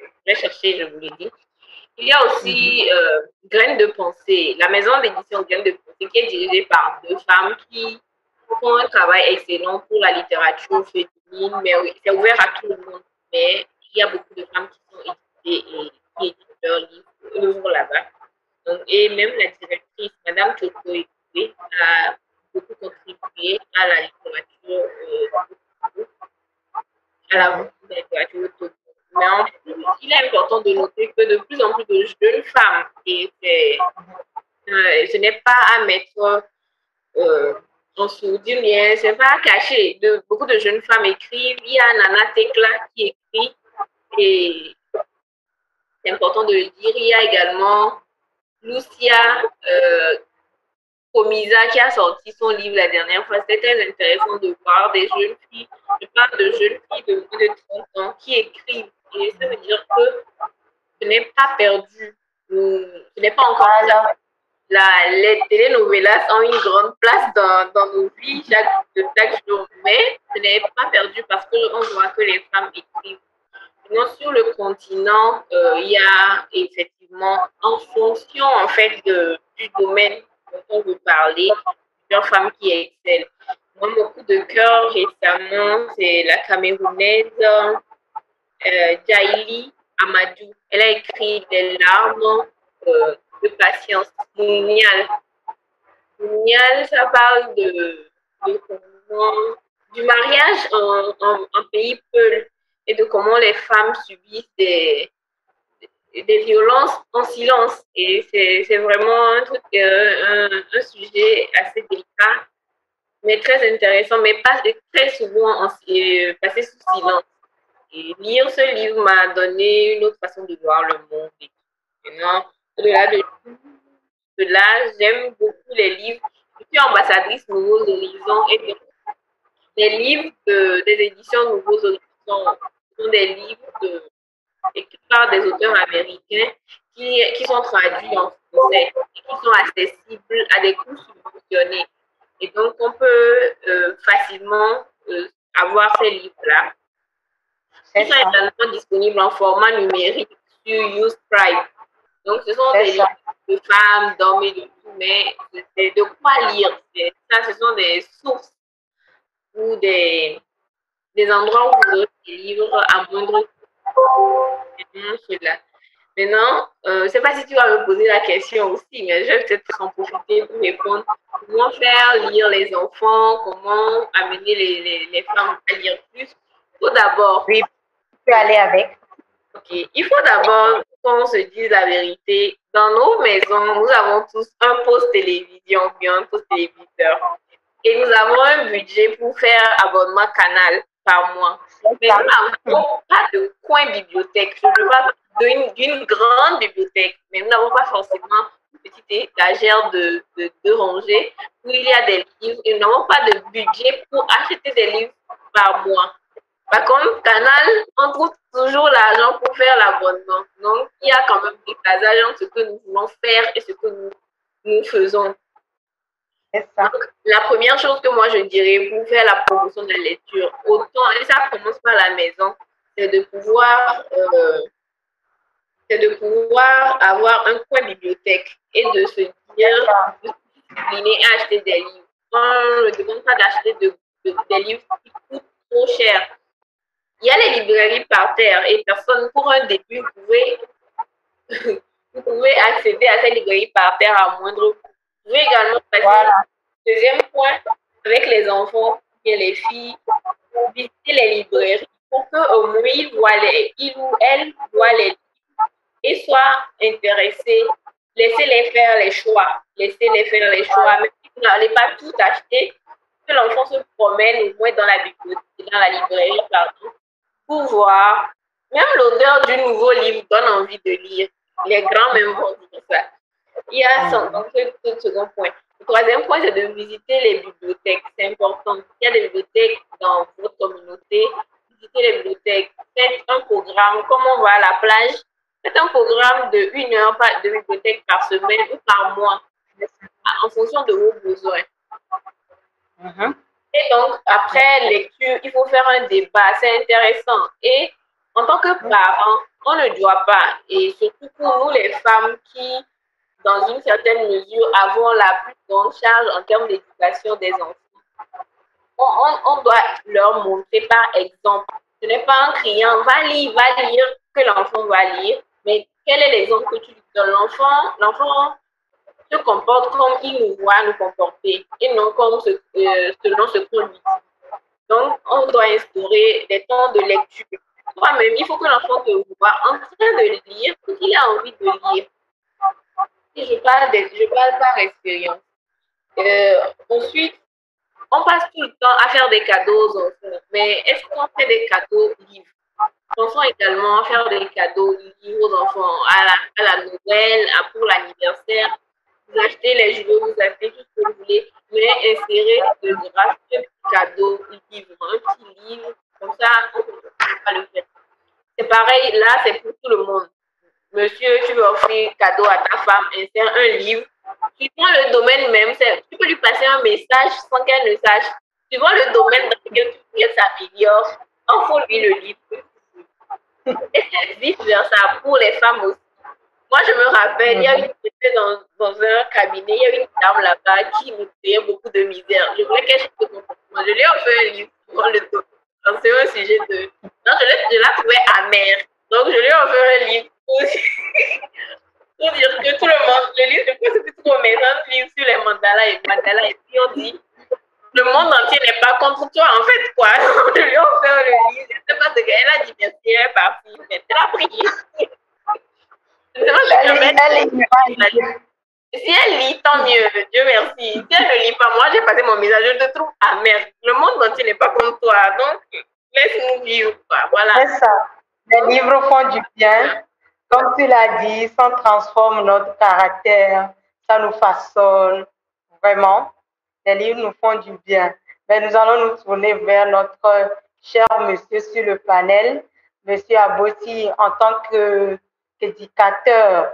Speaker 3: Je vais chercher, je vous l'ai dit. Il y a aussi euh, Graines de pensée, la maison d'édition Graines de pensée qui est dirigée par deux femmes qui font un travail excellent pour la littérature féminine, mais oui, c'est ouvert à tout le monde. Mais il y a beaucoup de femmes qui sont éditées et qui éditent leurs livres, œuvres là-bas. Et même la directrice, Madame Choco a beaucoup contribué à la littérature, euh, à la de littérature Togo. Mais en plus, il est important de noter que de plus en plus de jeunes femmes, et euh, ce n'est pas à mettre euh, en sourdine, mais c'est pas à cacher. Beaucoup de jeunes femmes écrivent. Il y a Nana Tekla qui écrit, et c'est important de le dire. Il y a également Lucia euh, Komisa qui a sorti son livre la dernière fois. C'était très intéressant de voir des jeunes filles, je parle de jeunes filles de moins de 30 ans qui écrivent. Et ça veut dire que ce n'est pas perdu. Ce n'est pas encore
Speaker 1: Voilà.
Speaker 3: la, les telenovelas ont une grande place dans, dans nos vies chaque, chaque jour, mais ce n'est pas perdu parce qu'on voit que les femmes écrivent. Sinon, sur le continent, euh, il y a effectivement, en fonction en fait du domaine dont on veut parler, plusieurs femmes qui excellent. Moi, mon coup de cœur récemment, c'est la Camerounaise euh, Jaili Amadou. Elle a écrit Des larmes euh, de patience. Mounial. Mounial, ça parle de, comment, du mariage en, en, en pays Peul et de comment les femmes subissent des, des violences en silence. Et c'est vraiment un, truc, euh, un, sujet assez délicat, mais très intéressant, mais pas très souvent en- euh, passé sous silence. Et lire ce livre m'a donné une autre façon de voir le monde. Et maintenant, au-delà de, de là, j'aime beaucoup les livres. Je suis ambassadrice Nouveaux Horizons et les livres de- des éditions Nouveaux Horizons sont des livres de, écrits par des auteurs américains qui, qui sont traduits en français et qui sont accessibles à des coûts subventionnés. Et donc, on peut euh, facilement euh, avoir ces livres-là Ils sont également disponibles en format numérique sur YouScribe. Donc, ce sont des livres de femmes, d'hommes et de tout, mais c'est de quoi lire. Ça, ce sont des sources ou des, des endroits où vous aurez des livres à moindre coût. Maintenant, euh, je ne sais pas si tu vas me poser la question aussi, mais je vais peut-être en profiter pour répondre. Comment faire lire les enfants? Comment amener les, les, les femmes à lire plus? Tout d'abord.
Speaker 1: Oui, tu peux aller avec.
Speaker 3: Ok. Il faut d'abord qu'on se dise la vérité. Dans nos maisons, nous avons tous un poste télévision, bien un poste téléviseur. Et nous avons un budget pour faire abonnement canal par mois. Mais nous n'avons pas de coin bibliothèque. Je ne pas d'une grande bibliothèque, mais nous n'avons pas forcément une petite étagère de, de, de rangée où il y a des livres et nous n'avons pas de budget pour acheter des livres par mois. Par contre, Canal, on trouve toujours l'argent pour faire l'abonnement. Donc, il y a quand même des passages entre ce que nous voulons faire et ce que nous, nous faisons.
Speaker 1: Ça.
Speaker 3: la première chose que moi je dirais pour faire la promotion de la lecture, autant, et ça commence par la maison, c'est de pouvoir euh, de pouvoir avoir un coin bibliothèque et de se dire, discipliner à acheter des livres. On ne demande pas d'acheter de, des livres qui coûtent trop cher. Il y a les librairies par terre et personne, pour un début, vous pouvez, vous pouvez accéder à ces librairies par terre à moindre coût. Pouvez également voilà. deuxième point avec les enfants et les filles, visiter les librairies pour qu'au moins ils, voient les, ils ou elles voient les livres et soient intéressés. Laissez-les faire les choix. Laissez-les faire les choix. Même si vous n'allez pas tout acheter, que l'enfant se promène au moins dans la bibliothèque, dans la librairie, pardon, pour voir. Même l'odeur du nouveau livre donne envie de lire. Les grands même vont dire ça. Il y a son, donc, ce second point. Le troisième point, c'est de visiter les bibliothèques. C'est important. Il y a des bibliothèques dans votre communauté. Visitez les bibliothèques. Faites un programme. Comme on va à la plage, Faites un programme de une heure de bibliothèque par semaine ou par mois, en fonction de vos besoins.
Speaker 1: Mm-hmm.
Speaker 3: Et donc, après lecture, il faut faire un débat. C'est intéressant. Et en tant que parents, on ne doit pas, et surtout pour nous les femmes qui, dans une certaine mesure, avons la plus grande charge en termes d'éducation des enfants, on, on, doit leur montrer par exemple. Ce n'est pas en criant, va lire, va lire, que l'enfant va lire, mais quel est l'exemple que tu lui donnes? L'enfant, l'enfant se comporte comme il nous voit nous comporter et non comme ce, euh, selon ce qu'on lui dit. Donc, on doit instaurer des temps de lecture. Toi-même, il faut que l'enfant te voit en train de lire qu'il a envie de lire. Je parle, je parle par expérience. Euh, ensuite, on passe tout le temps à faire des cadeaux aux enfants. Mais est-ce qu'on fait des cadeaux livres? Pensons également à faire des cadeaux aux enfants à la, à la Noël, à, pour l'anniversaire. Vous achetez les jouets, vous achetez tout ce que vous voulez, mais insérez un petit cadeau, livre, un petit livre, comme ça, on ne peut pas le faire. C'est pareil, là, c'est pour tout le monde. Monsieur, tu veux offrir cadeau à ta femme, insère un livre. Suivant le domaine même, tu peux lui passer un message sans qu'elle ne sache. Suivant le domaine dans lequel tu veux s'améliore, envoie-lui le livre et c'est vice-versa pour les femmes aussi. Moi, je me rappelle, il y a une dans, un cabinet, il y a une dame là-bas qui me faisait beaucoup de misère. Je voulais qu'elle change de comportement. Je lui ai offert un livre pour le dos. C'est un sujet de. Non, je, la trouvais amère. Donc, je lui ai offert un livre pour, pour dire que tout le monde, le livre, je crois que mais un livre sur les mandalas et mandalas. Et puis, on dit le monde entier n'est pas contre toi, en fait, quoi? Je lui ai offert le livre. Je ne sais pas ce qu'elle a dit, merci, elle est partie. Mais elle a prié. Si elle lit, tant mieux, Dieu merci. Si elle ne lit pas, moi j'ai passé mon message, je te trouve amère. Le monde entier n'est pas comme toi, donc laisse-nous vivre. Voilà.
Speaker 1: C'est ça. Les livres font du bien. Comme tu l'as dit, ça transforme notre caractère, ça nous façonne vraiment les livres nous font du bien. Mais nous allons nous tourner vers notre cher monsieur sur le panel, monsieur Aboti, en tant qu'éducateur.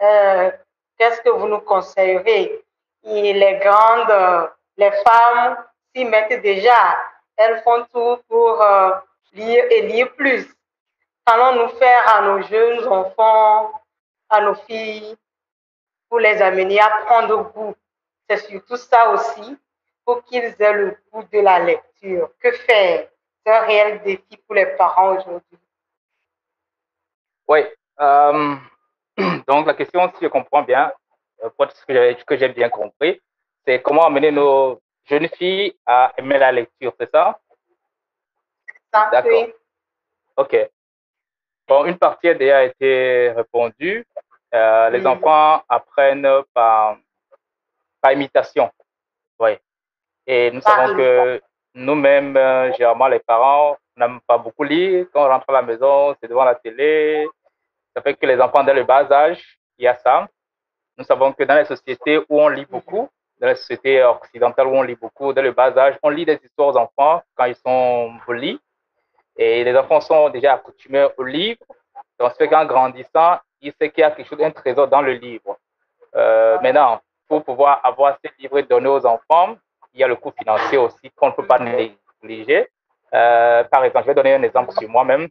Speaker 1: Euh, Qu'est-ce que vous nous conseillerez? Les grandes, les femmes s'y mettent déjà. Elles font tout pour euh, lire et lire plus. Qu'allons-nous faire à nos jeunes enfants, à nos filles, pour les amener à prendre goût? C'est surtout ça aussi, pour qu'ils aient le goût de la lecture. Que faire? C'est un réel défi pour les parents aujourd'hui.
Speaker 4: Oui. Euh, donc la question, si je comprends bien, euh, ce que j'ai bien compris, c'est comment amener nos jeunes filles à aimer la lecture, c'est ça?
Speaker 1: D'accord.
Speaker 4: OK. Bon, une partie a déjà été répondue. Euh, les enfants apprennent par, par imitation. Oui. Et nous savons que nous-mêmes, euh, généralement, les parents n'aiment pas beaucoup lire. Quand on rentre à la maison, c'est devant la télé. Ça fait que les enfants, dès le bas âge, il y a ça. Nous savons que dans les sociétés où on lit beaucoup, dans les sociétés occidentales où on lit beaucoup, dès le bas âge, on lit des histoires aux enfants quand ils sont polis. Et les enfants sont déjà accoutumés au livre. Donc, ce qu'en grandissant, il sait qu'il y a quelque chose, un trésor dans le livre. Euh, maintenant, pour pouvoir avoir ces livres donnés aux enfants, il y a le coût financier aussi qu'on ne peut pas négliger. Euh, par exemple, je vais donner un exemple sur moi-même.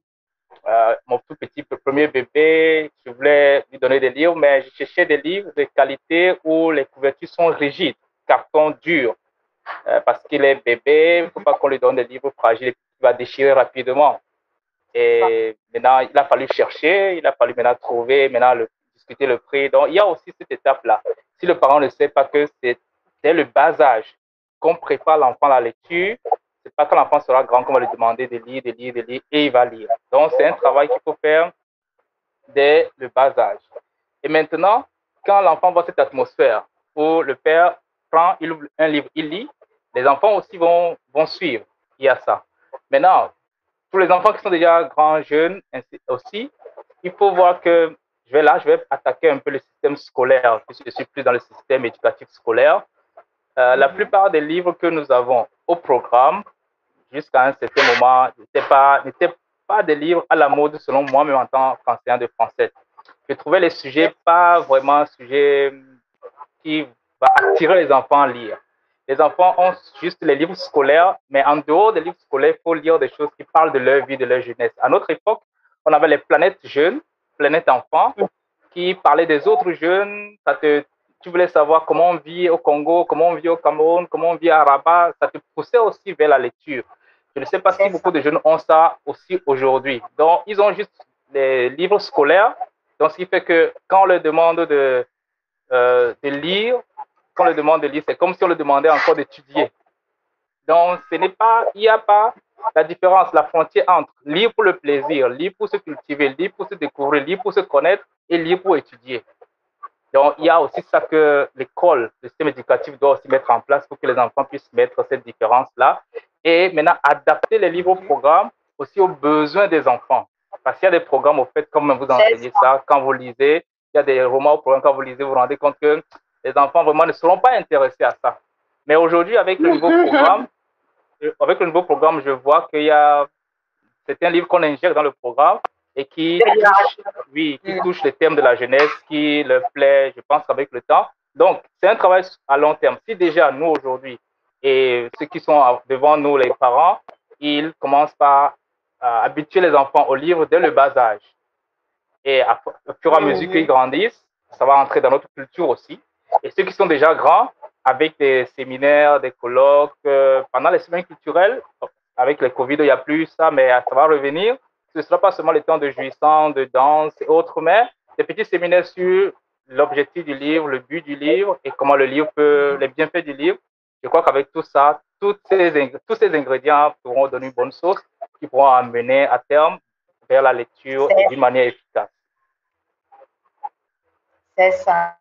Speaker 4: Euh, mon tout petit premier bébé, je voulais lui donner des livres, mais je cherchais des livres de qualité où les couvertures sont rigides, carton dur. Parce qu'il est bébé, il ne faut pas qu'on lui donne des livres fragiles, il va déchirer rapidement. Et maintenant, il a fallu chercher, il a fallu maintenant trouver, maintenant le, discuter le prix. Donc, il y a aussi cette étape-là. Si le parent ne sait pas que c'est dès le bas âge qu'on prépare l'enfant à la lecture, c'est pas quand l'enfant sera grand qu'on va lui demander de lire, de lire, de lire, et il va lire. Donc, c'est un travail qu'il faut faire dès le bas âge. Et maintenant, quand l'enfant voit cette atmosphère où le père prend, il ouvre un livre, il lit, les enfants aussi vont, vont suivre. Il y a ça. Maintenant, pour les enfants qui sont déjà grands, jeunes aussi, il faut voir que je vais là, je vais attaquer un peu le système scolaire, puisque je suis plus dans le système éducatif scolaire. Euh, la plupart des livres que nous avons au programme, jusqu'à un certain moment, n'étaient pas, des livres à la mode, selon moi, même en tant qu'enseignant de français. Je trouvais les sujets pas vraiment un sujet qui va attirer les enfants à lire. Les enfants ont juste les livres scolaires, mais en dehors des livres scolaires, il faut lire des choses qui parlent de leur vie, de leur jeunesse. À notre époque, on avait les planètes jeunes, planètes enfants, qui parlaient des autres jeunes. Ça te, tu voulais savoir comment on vit au Congo, comment on vit au Cameroun, comment on vit à Rabat. Ça te poussait aussi vers la lecture. Je ne sais pas si beaucoup de jeunes ont ça aussi aujourd'hui. Donc, ils ont juste les livres scolaires. Donc, ce qui fait que quand on leur demande de, euh, de lire, on le demande de lire, c'est comme si on le demandait encore d'étudier. Donc, ce n'est pas, il n'y a pas la différence, la frontière entre lire pour le plaisir, lire pour se cultiver, lire pour se découvrir, lire pour se connaître et lire pour étudier. Donc, il y a aussi ça que l'école, le système éducatif doit aussi mettre en place pour que les enfants puissent mettre cette différence-là. Et maintenant, adapter les livres au programme aussi aux besoins des enfants. Parce qu'il y a des programmes, au fait, comme vous enseignez ça, quand vous lisez, il y a des romans au programme, quand vous lisez, vous vous rendez compte que les enfants vraiment ne seront pas intéressés à ça. Mais aujourd'hui, avec le nouveau programme, avec le nouveau programme, je vois qu'il y a certains livres qu'on injecte dans le programme et qui oui, qui touchent les thèmes de la jeunesse, qui leur plaît, je pense, avec le temps. Donc, c'est un travail à long terme. Si déjà, nous, aujourd'hui, et ceux qui sont devant nous, les parents, ils commencent par euh, habituer les enfants aux livres dès le bas âge. Et au fur et à mesure qu'ils grandissent, ça va entrer dans notre culture aussi. Et ceux qui sont déjà grands, avec des séminaires, des colloques, euh, pendant les semaines culturelles, avec le Covid, il n'y a plus ça, mais ça va revenir. Ce ne sera pas seulement le temps de jouissance, de danse et autres, mais des petits séminaires sur l'objectif du livre, le but du livre et comment le livre peut, les bienfaits du livre. Je crois qu'avec tout ça, toutes ces, tous ces ingrédients pourront donner une bonne sauce qui pourront amener à terme vers la lecture d'une manière efficace.
Speaker 1: C'est ça.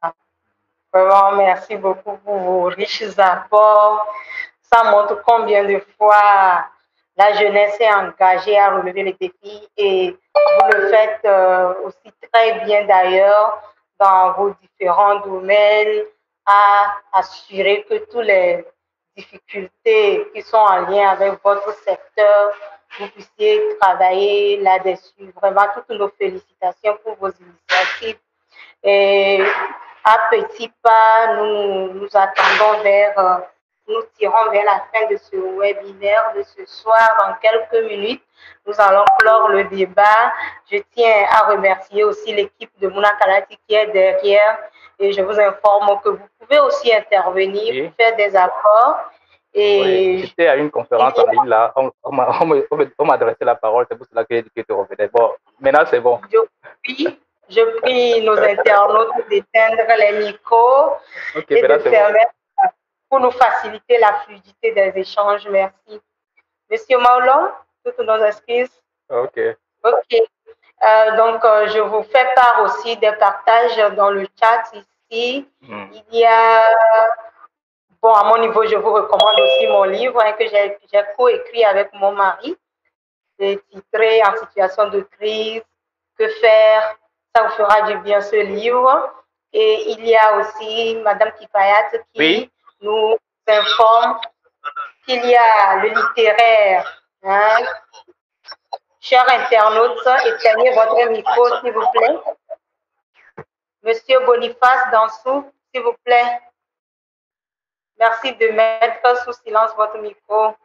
Speaker 1: Merci beaucoup pour vos riches apports. Ça montre combien de fois la jeunesse est engagée à relever les défis et vous le faites euh, aussi très bien d'ailleurs dans vos différents domaines à assurer que toutes les difficultés qui sont en lien avec votre secteur, vous puissiez travailler là-dessus. Vraiment, toutes nos félicitations pour vos initiatives. Et à petits pas, nous nous attendons vers euh, nous tirons vers la fin de ce webinaire de ce soir. Dans quelques minutes, nous allons clore le débat. Je tiens à remercier aussi l'équipe de Mouna Kalati qui est derrière et je vous informe que vous pouvez aussi intervenir, faire des apports.
Speaker 4: Et j'étais à une conférence en ligne là, on, on, m'a adressé la parole, c'est pour cela que j'ai dit que tu revenais. Bon, maintenant c'est bon.
Speaker 1: Prie, je prie nos internautes d'éteindre les micros et de permettre pour nous faciliter la fluidité des échanges. Merci. Monsieur Maulon, toutes nos excuses.
Speaker 4: OK.
Speaker 1: OK. Euh, donc, euh, je vous fais part aussi des partages dans le chat ici. Hmm. Il y a, bon, à mon niveau, je vous recommande aussi mon livre hein, que j'ai coécrit avec mon mari. C'est titré En situation de crise, que faire? Ça vous fera du bien ce livre. Et il y a aussi Madame Kifayat qui nous informe qu'il y a le littéraire. Hein. Chers internautes, éteignez votre micro, s'il vous plaît. Monsieur Boniface Dansou, s'il vous plaît. Merci de mettre sous silence votre micro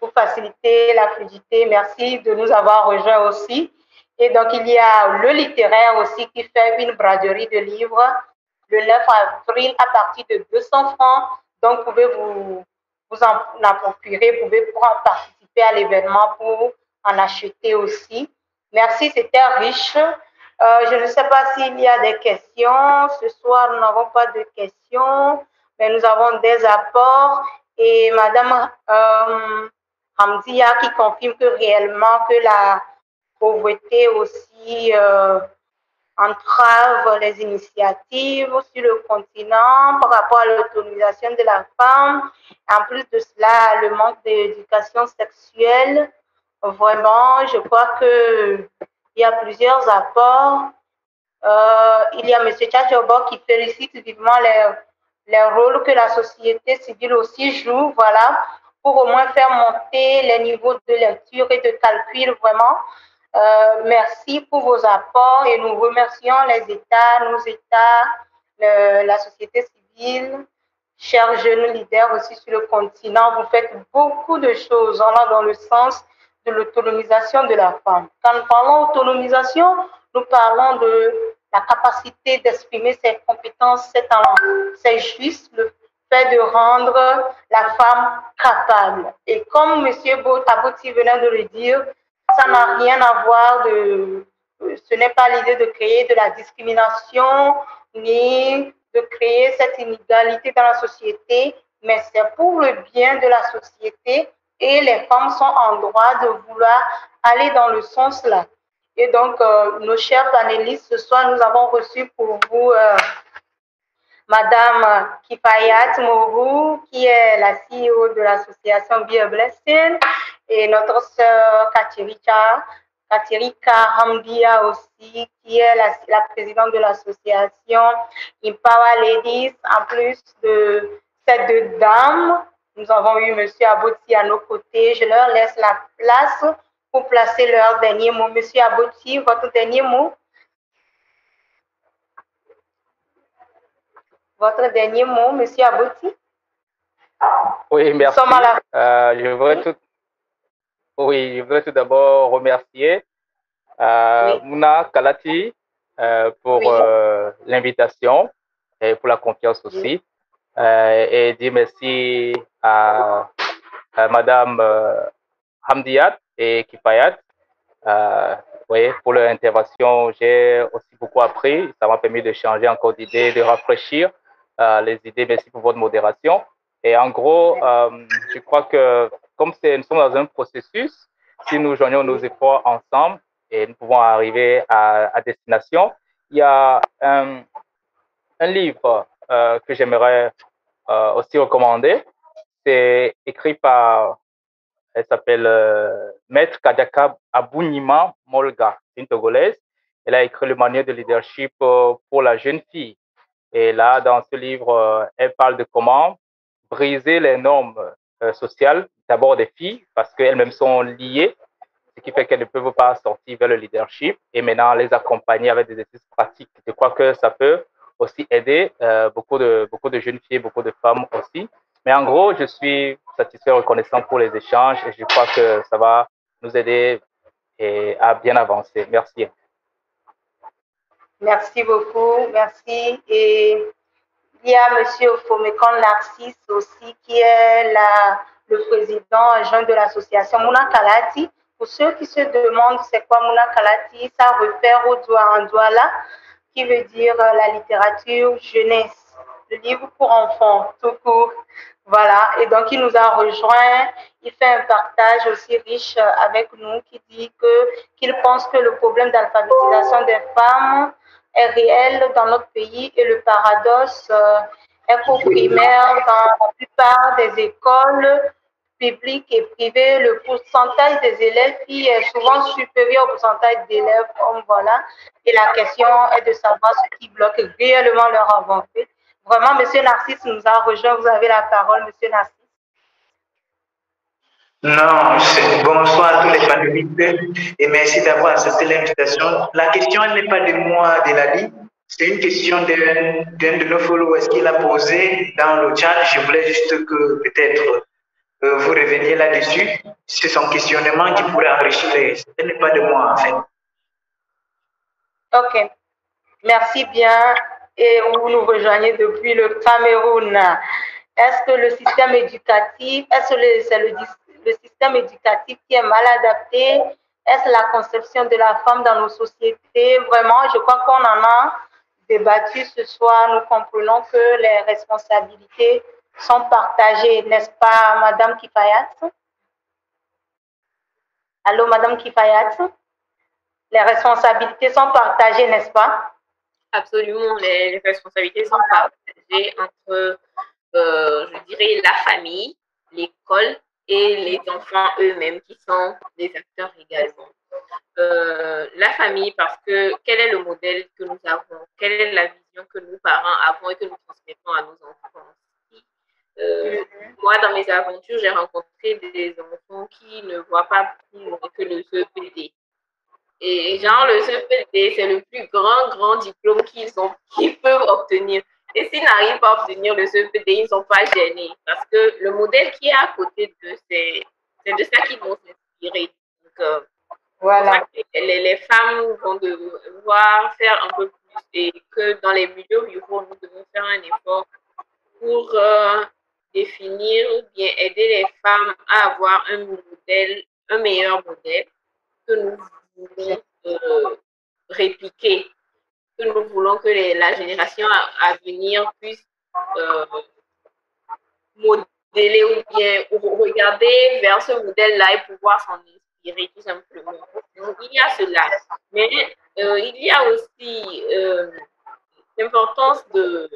Speaker 1: pour faciliter la fluidité. Merci de nous avoir rejoints aussi. Et donc, il y a le littéraire aussi qui fait une braderie de livres le 9 avril à partir de 200 francs. Donc, vous pouvez vous, vous en, procurer, vous pouvez participer à l'événement pour en acheter aussi. Merci, c'était riche. Euh, je ne sais pas s'il y a des questions. Ce soir, nous n'avons pas de questions, mais nous avons des apports. Et Madame euh, Hamdia qui confirme que réellement que la pauvreté aussi euh, entrave les initiatives sur le continent par rapport à l'autonomisation de la femme. En plus de cela, le manque d'éducation sexuelle. Vraiment, je crois qu'il y a plusieurs apports. Euh, il y a M. Tchachobo qui félicite vivement les, les rôles que la société civile aussi joue, voilà, pour au moins faire monter les niveaux de lecture et de calcul vraiment euh, merci pour vos apports et nous remercions les États, nos États, la société civile, chers jeunes leaders aussi sur le continent. Vous faites beaucoup de choses allant dans le sens de l'autonomisation de la femme. Quand nous parlons d'autonomisation, nous parlons de la capacité d'exprimer ses compétences, ses talents. C'est juste le fait de rendre la femme capable. Et comme M. Abouti venait de le dire, ça n'a rien à voir de, ce n'est pas l'idée de créer de la discrimination ni de créer cette inégalité dans la société, mais c'est pour le bien de la société et les femmes sont en droit de vouloir aller dans le sens là. Et donc, euh, nos chers panélistes, ce soir, nous avons reçu pour vous euh, Madame Kifayat Mourou, qui est la CEO de l'association Be Blessing, et notre sœur Katirika, Katirika Hamdia aussi, qui est la, présidente de l'association Empower Ladies. En plus de ces deux dames, nous avons eu M. Abouti à nos côtés. Je leur laisse la place pour placer leur dernier mot. Monsieur Abouti, votre dernier mot? Votre dernier mot, Monsieur Abouti
Speaker 4: Oui, merci. Euh, je voudrais tout, oui, je voudrais tout d'abord remercier euh, Mouna Kalati euh, pour euh, l'invitation et pour la confiance aussi. Euh, et dire merci à, à Madame Hamdiat et Kipayat oui, pour leur intervention. J'ai aussi beaucoup appris. Ça m'a permis de changer encore d'idées, de rafraîchir les idées. Merci pour votre modération. Et en gros, je crois que comme nous sommes dans un processus, si nous joignons nos efforts ensemble et nous pouvons arriver à, destination, il y a un, livre euh, que j'aimerais euh, aussi recommander. C'est écrit par, elle s'appelle euh, Maître Kadaka Abunima Molga, une Togolaise. Elle a écrit le manuel de leadership pour la jeune fille. Et là, dans ce livre, elle parle de comment briser les normes euh, sociales, d'abord des filles, parce qu'elles-mêmes sont liées, ce qui fait qu'elles ne peuvent pas sortir vers le leadership, et maintenant les accompagner avec des exercices pratiques. Je crois que ça peut aussi aider euh, beaucoup, de, beaucoup de jeunes filles, beaucoup de femmes aussi. Mais en gros, je suis satisfait, reconnaissant pour les échanges et je crois que ça va nous aider à bien avancer. Merci.
Speaker 1: Merci beaucoup, merci. Et il y a M. Fomekon Narcisse aussi, qui est le président adjoint de l'association Mouna Kalati. Pour ceux qui se demandent c'est quoi Mouna Kalati, ça réfère au Douala, qui veut dire la littérature jeunesse, le livre pour enfants, tout court. Voilà, et donc il nous a rejoint, il fait un partage aussi riche avec nous qui dit que qu'il pense que le problème d'alphabétisation des femmes est réel dans notre pays et le paradoxe euh, est qu'au primaire, dans la plupart des écoles publiques et privées, le pourcentage des élèves filles est souvent supérieur au pourcentage d'élèves hommes. Voilà. Et la question est de savoir ce qui bloque réellement leur avancée. Vraiment, Monsieur Narcisse nous a rejoint. Vous avez la parole, Monsieur Narcisse.
Speaker 6: Non, bonsoir à tous les panélistes et merci d'avoir accepté l'invitation. La question n'est pas de moi, de Lali, c'est une question d'un de nos followers qui l'a posée dans le chat. Je voulais juste que peut-être euh, vous reveniez là-dessus. C'est son questionnement qui pourrait enrichir. Ce n'est pas de moi, en fait.
Speaker 1: Ok. Merci bien. Et vous nous rejoignez depuis le Cameroun. Est-ce que le système éducatif, est-ce que c'est le, le système éducatif qui est mal adapté. Est-ce la conception de la femme dans nos sociétés? Vraiment, je crois qu'on en a débattu ce soir. Nous comprenons que les responsabilités sont partagées, n'est-ce pas, Madame Kifayat? Allô, Madame Kifayat? Les responsabilités sont partagées, n'est-ce pas?
Speaker 3: Absolument, les, responsabilités sont partagées entre, euh, je dirais, la famille, l'école et les enfants eux-mêmes qui sont des acteurs également. Euh, la famille, parce que quel est le modèle que nous avons, quelle est la vision que nous, parents, avons et que nous transmettons à nos enfants. Euh, mm-hmm. moi, dans mes aventures, j'ai rencontré des enfants qui ne voient pas plus que le CEPD. Et genre, le CEPD, c'est le plus grand, grand diplôme qu'ils ont, qu'ils peuvent obtenir. Et s'ils n'arrivent pas à obtenir le CEPD, ils ne sont pas gênés parce que le modèle qui est à côté d'eux, c'est, de ça qu'ils vont s'inspirer. Donc, euh, voilà. Les, les, femmes vont devoir faire un peu plus et que dans les milieux ruraux, nous devons faire un effort pour euh, définir ou bien aider les femmes à avoir un modèle, un meilleur modèle que nous voulons euh, répliquer que nous voulons que la génération à, venir puisse euh, ou bien regarder vers ce modèle-là et pouvoir s'en inspirer tout simplement. Il y a cela. Mais euh, il y a aussi euh, l'importance de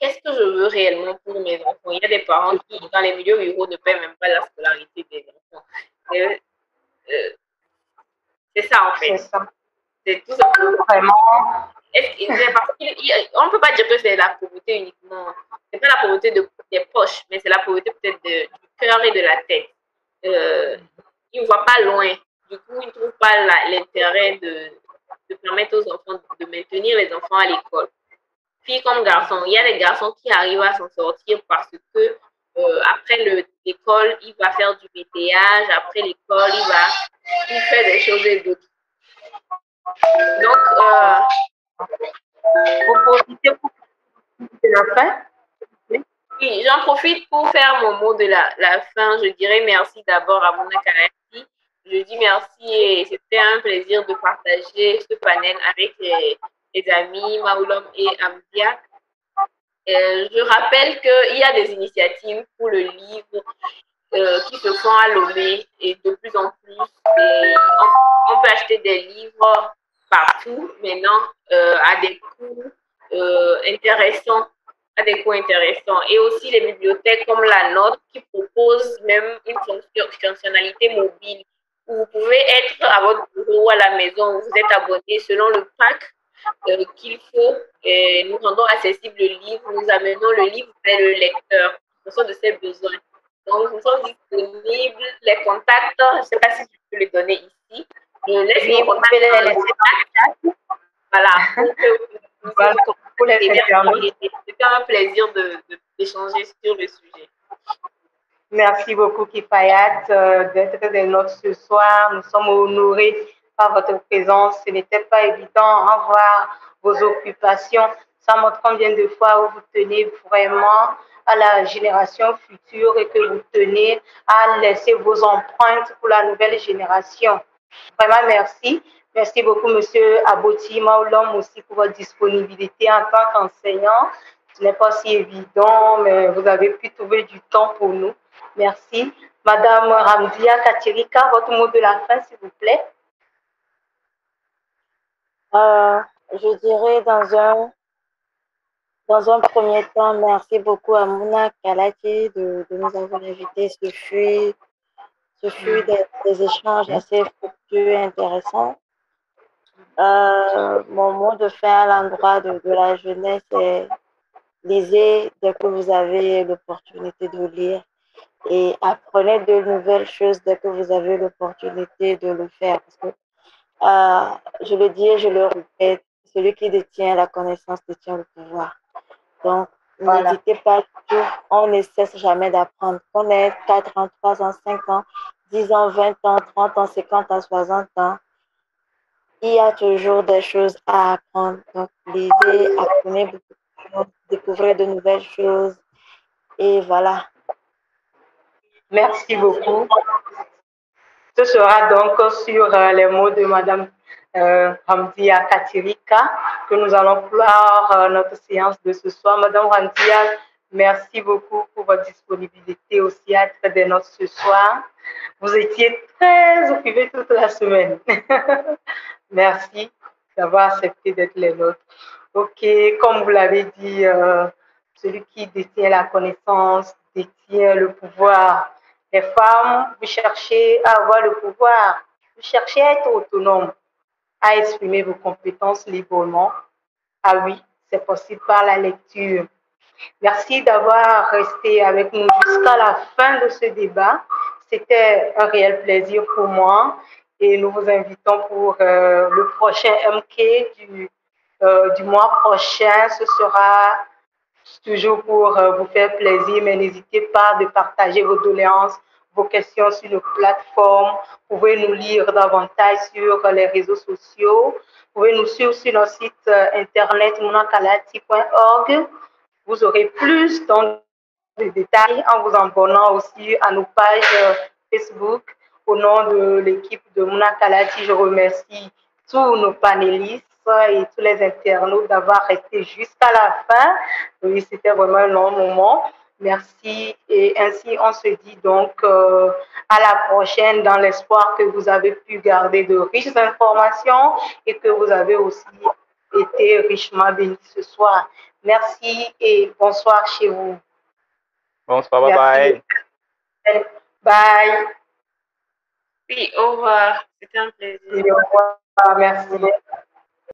Speaker 3: qu'est-ce que je veux réellement pour mes enfants? Il y a des parents qui, dans les milieux ruraux, ne paient même pas la scolarité des enfants. C'est ça, en fait. C'est tout simplement. On ne peut pas dire que c'est la pauvreté uniquement. C'est pas la pauvreté de, des poches, mais c'est la pauvreté peut-être du cœur et de la tête. Euh, ils ne voient pas loin. Du coup, ils ne trouvent pas l'intérêt de, de permettre aux enfants de maintenir les enfants à l'école. Filles comme garçons, il y a des garçons qui arrivent à s'en sortir parce que euh, après l'école, il va faire du météage, après l'école, il va fait des choses et d'autres. Donc, euh, vous profitez pour la fin Oui, j'en profite pour faire mon mot de la, la fin. Je dirais merci d'abord à Mona Kalati. Je dis merci et c'était un plaisir de partager ce panel avec les, amis Maoulom et Amdia. Euh, je rappelle qu'il y a des initiatives pour le livre euh, qui se font à et de plus en plus. on, peut acheter des livres partout maintenant euh, à des coûts euh, intéressants à des coûts intéressants. Et aussi les bibliothèques comme la nôtre qui proposent même une fonctionnalité mobile où vous pouvez être à votre bureau ou à la maison, vous êtes abonné selon le pack qu'il faut. Nous rendons accessible le livre, nous amenons le livre vers le lecteur en fonction de ses besoins. Donc, nous sommes disponibles. Les contacts, je ne sais pas si je peux les donner ici. Je laisse les contacts Voilà. C'était un plaisir de, de, d'échanger sur le sujet.
Speaker 1: Merci beaucoup, Kifayat, euh, d'être des nôtres ce soir. Nous sommes honorés par votre présence. Ce n'était pas évident à voir vos occupations. Ça montre combien de fois vous tenez vraiment à la génération future et que vous tenez à laisser vos empreintes pour la nouvelle génération. Vraiment, merci. Merci beaucoup, Monsieur Aboti Maoulom, aussi pour votre disponibilité en tant qu'enseignant. Ce n'est pas si évident, mais vous avez pu trouver du temps pour nous. Merci. Madame Ramdia Katirika, votre mot de la fin, s'il vous plaît.
Speaker 2: Euh, je dirais dans un, dans un premier temps, merci beaucoup à Mouna Kalati de, nous avoir invités. Ce fut, ce fut des, échanges assez fructueux et intéressants. Euh, mon mot de fin à l'endroit de, de la jeunesse est lisez dès que vous avez l'opportunité de lire et apprenez de nouvelles choses dès que vous avez l'opportunité de le faire. Parce que, euh, je le dis et je le répète, celui qui détient la connaissance détient le pouvoir. Donc, n'hésitez pas, on ne cesse jamais d'apprendre. Qu'on ait 4 ans, 3 ans, 5 ans, 10 ans, 20 ans, 30 ans, 50 ans, 60 ans, il y a toujours des choses à apprendre. Donc, lisez, apprenez beaucoup de choses, découvrez de nouvelles choses. Et voilà.
Speaker 1: Merci beaucoup. Ce sera donc sur euh, les mots de Madame euh, Ramdia Katirika que nous allons clore euh, notre séance de ce soir. Madame Ramdia, merci beaucoup pour votre disponibilité aussi à être des nôtres ce soir. Vous étiez très occupée toute la semaine. merci d'avoir accepté d'être les nôtres. Ok, comme vous l'avez dit, celui qui détient la connaissance détient le pouvoir. Les femmes, vous cherchez à avoir le pouvoir, vous cherchez à être autonome, à exprimer vos compétences librement. Ah oui, c'est possible par la lecture. Merci d'avoir resté avec nous jusqu'à la fin de ce débat. C'était un réel plaisir pour moi et nous vous invitons pour euh, le prochain MK du, euh, du mois prochain. Ce sera toujours pour euh, vous faire plaisir, mais n'hésitez pas de partager vos doléances, vos questions sur nos plateformes. Vous pouvez nous lire davantage sur les réseaux sociaux. Vous pouvez nous suivre sur notre site euh, internet mounankalati.org. Vous aurez plus de détails en vous abonnant aussi à nos pages euh, Facebook. Au nom de l'équipe de Mouna je remercie tous nos panélistes et tous les internautes d'avoir resté jusqu'à la fin. Oui, c'était vraiment un long moment. Merci. Et ainsi, on se dit donc euh, à la prochaine dans l'espoir que vous avez pu garder de riches informations et que vous avez aussi été richement bénis ce soir. Merci et bonsoir chez vous.
Speaker 4: Bonsoir, bye bye.
Speaker 1: Bye.
Speaker 3: Oui, au revoir. C'était un plaisir.
Speaker 1: au revoir. Merci.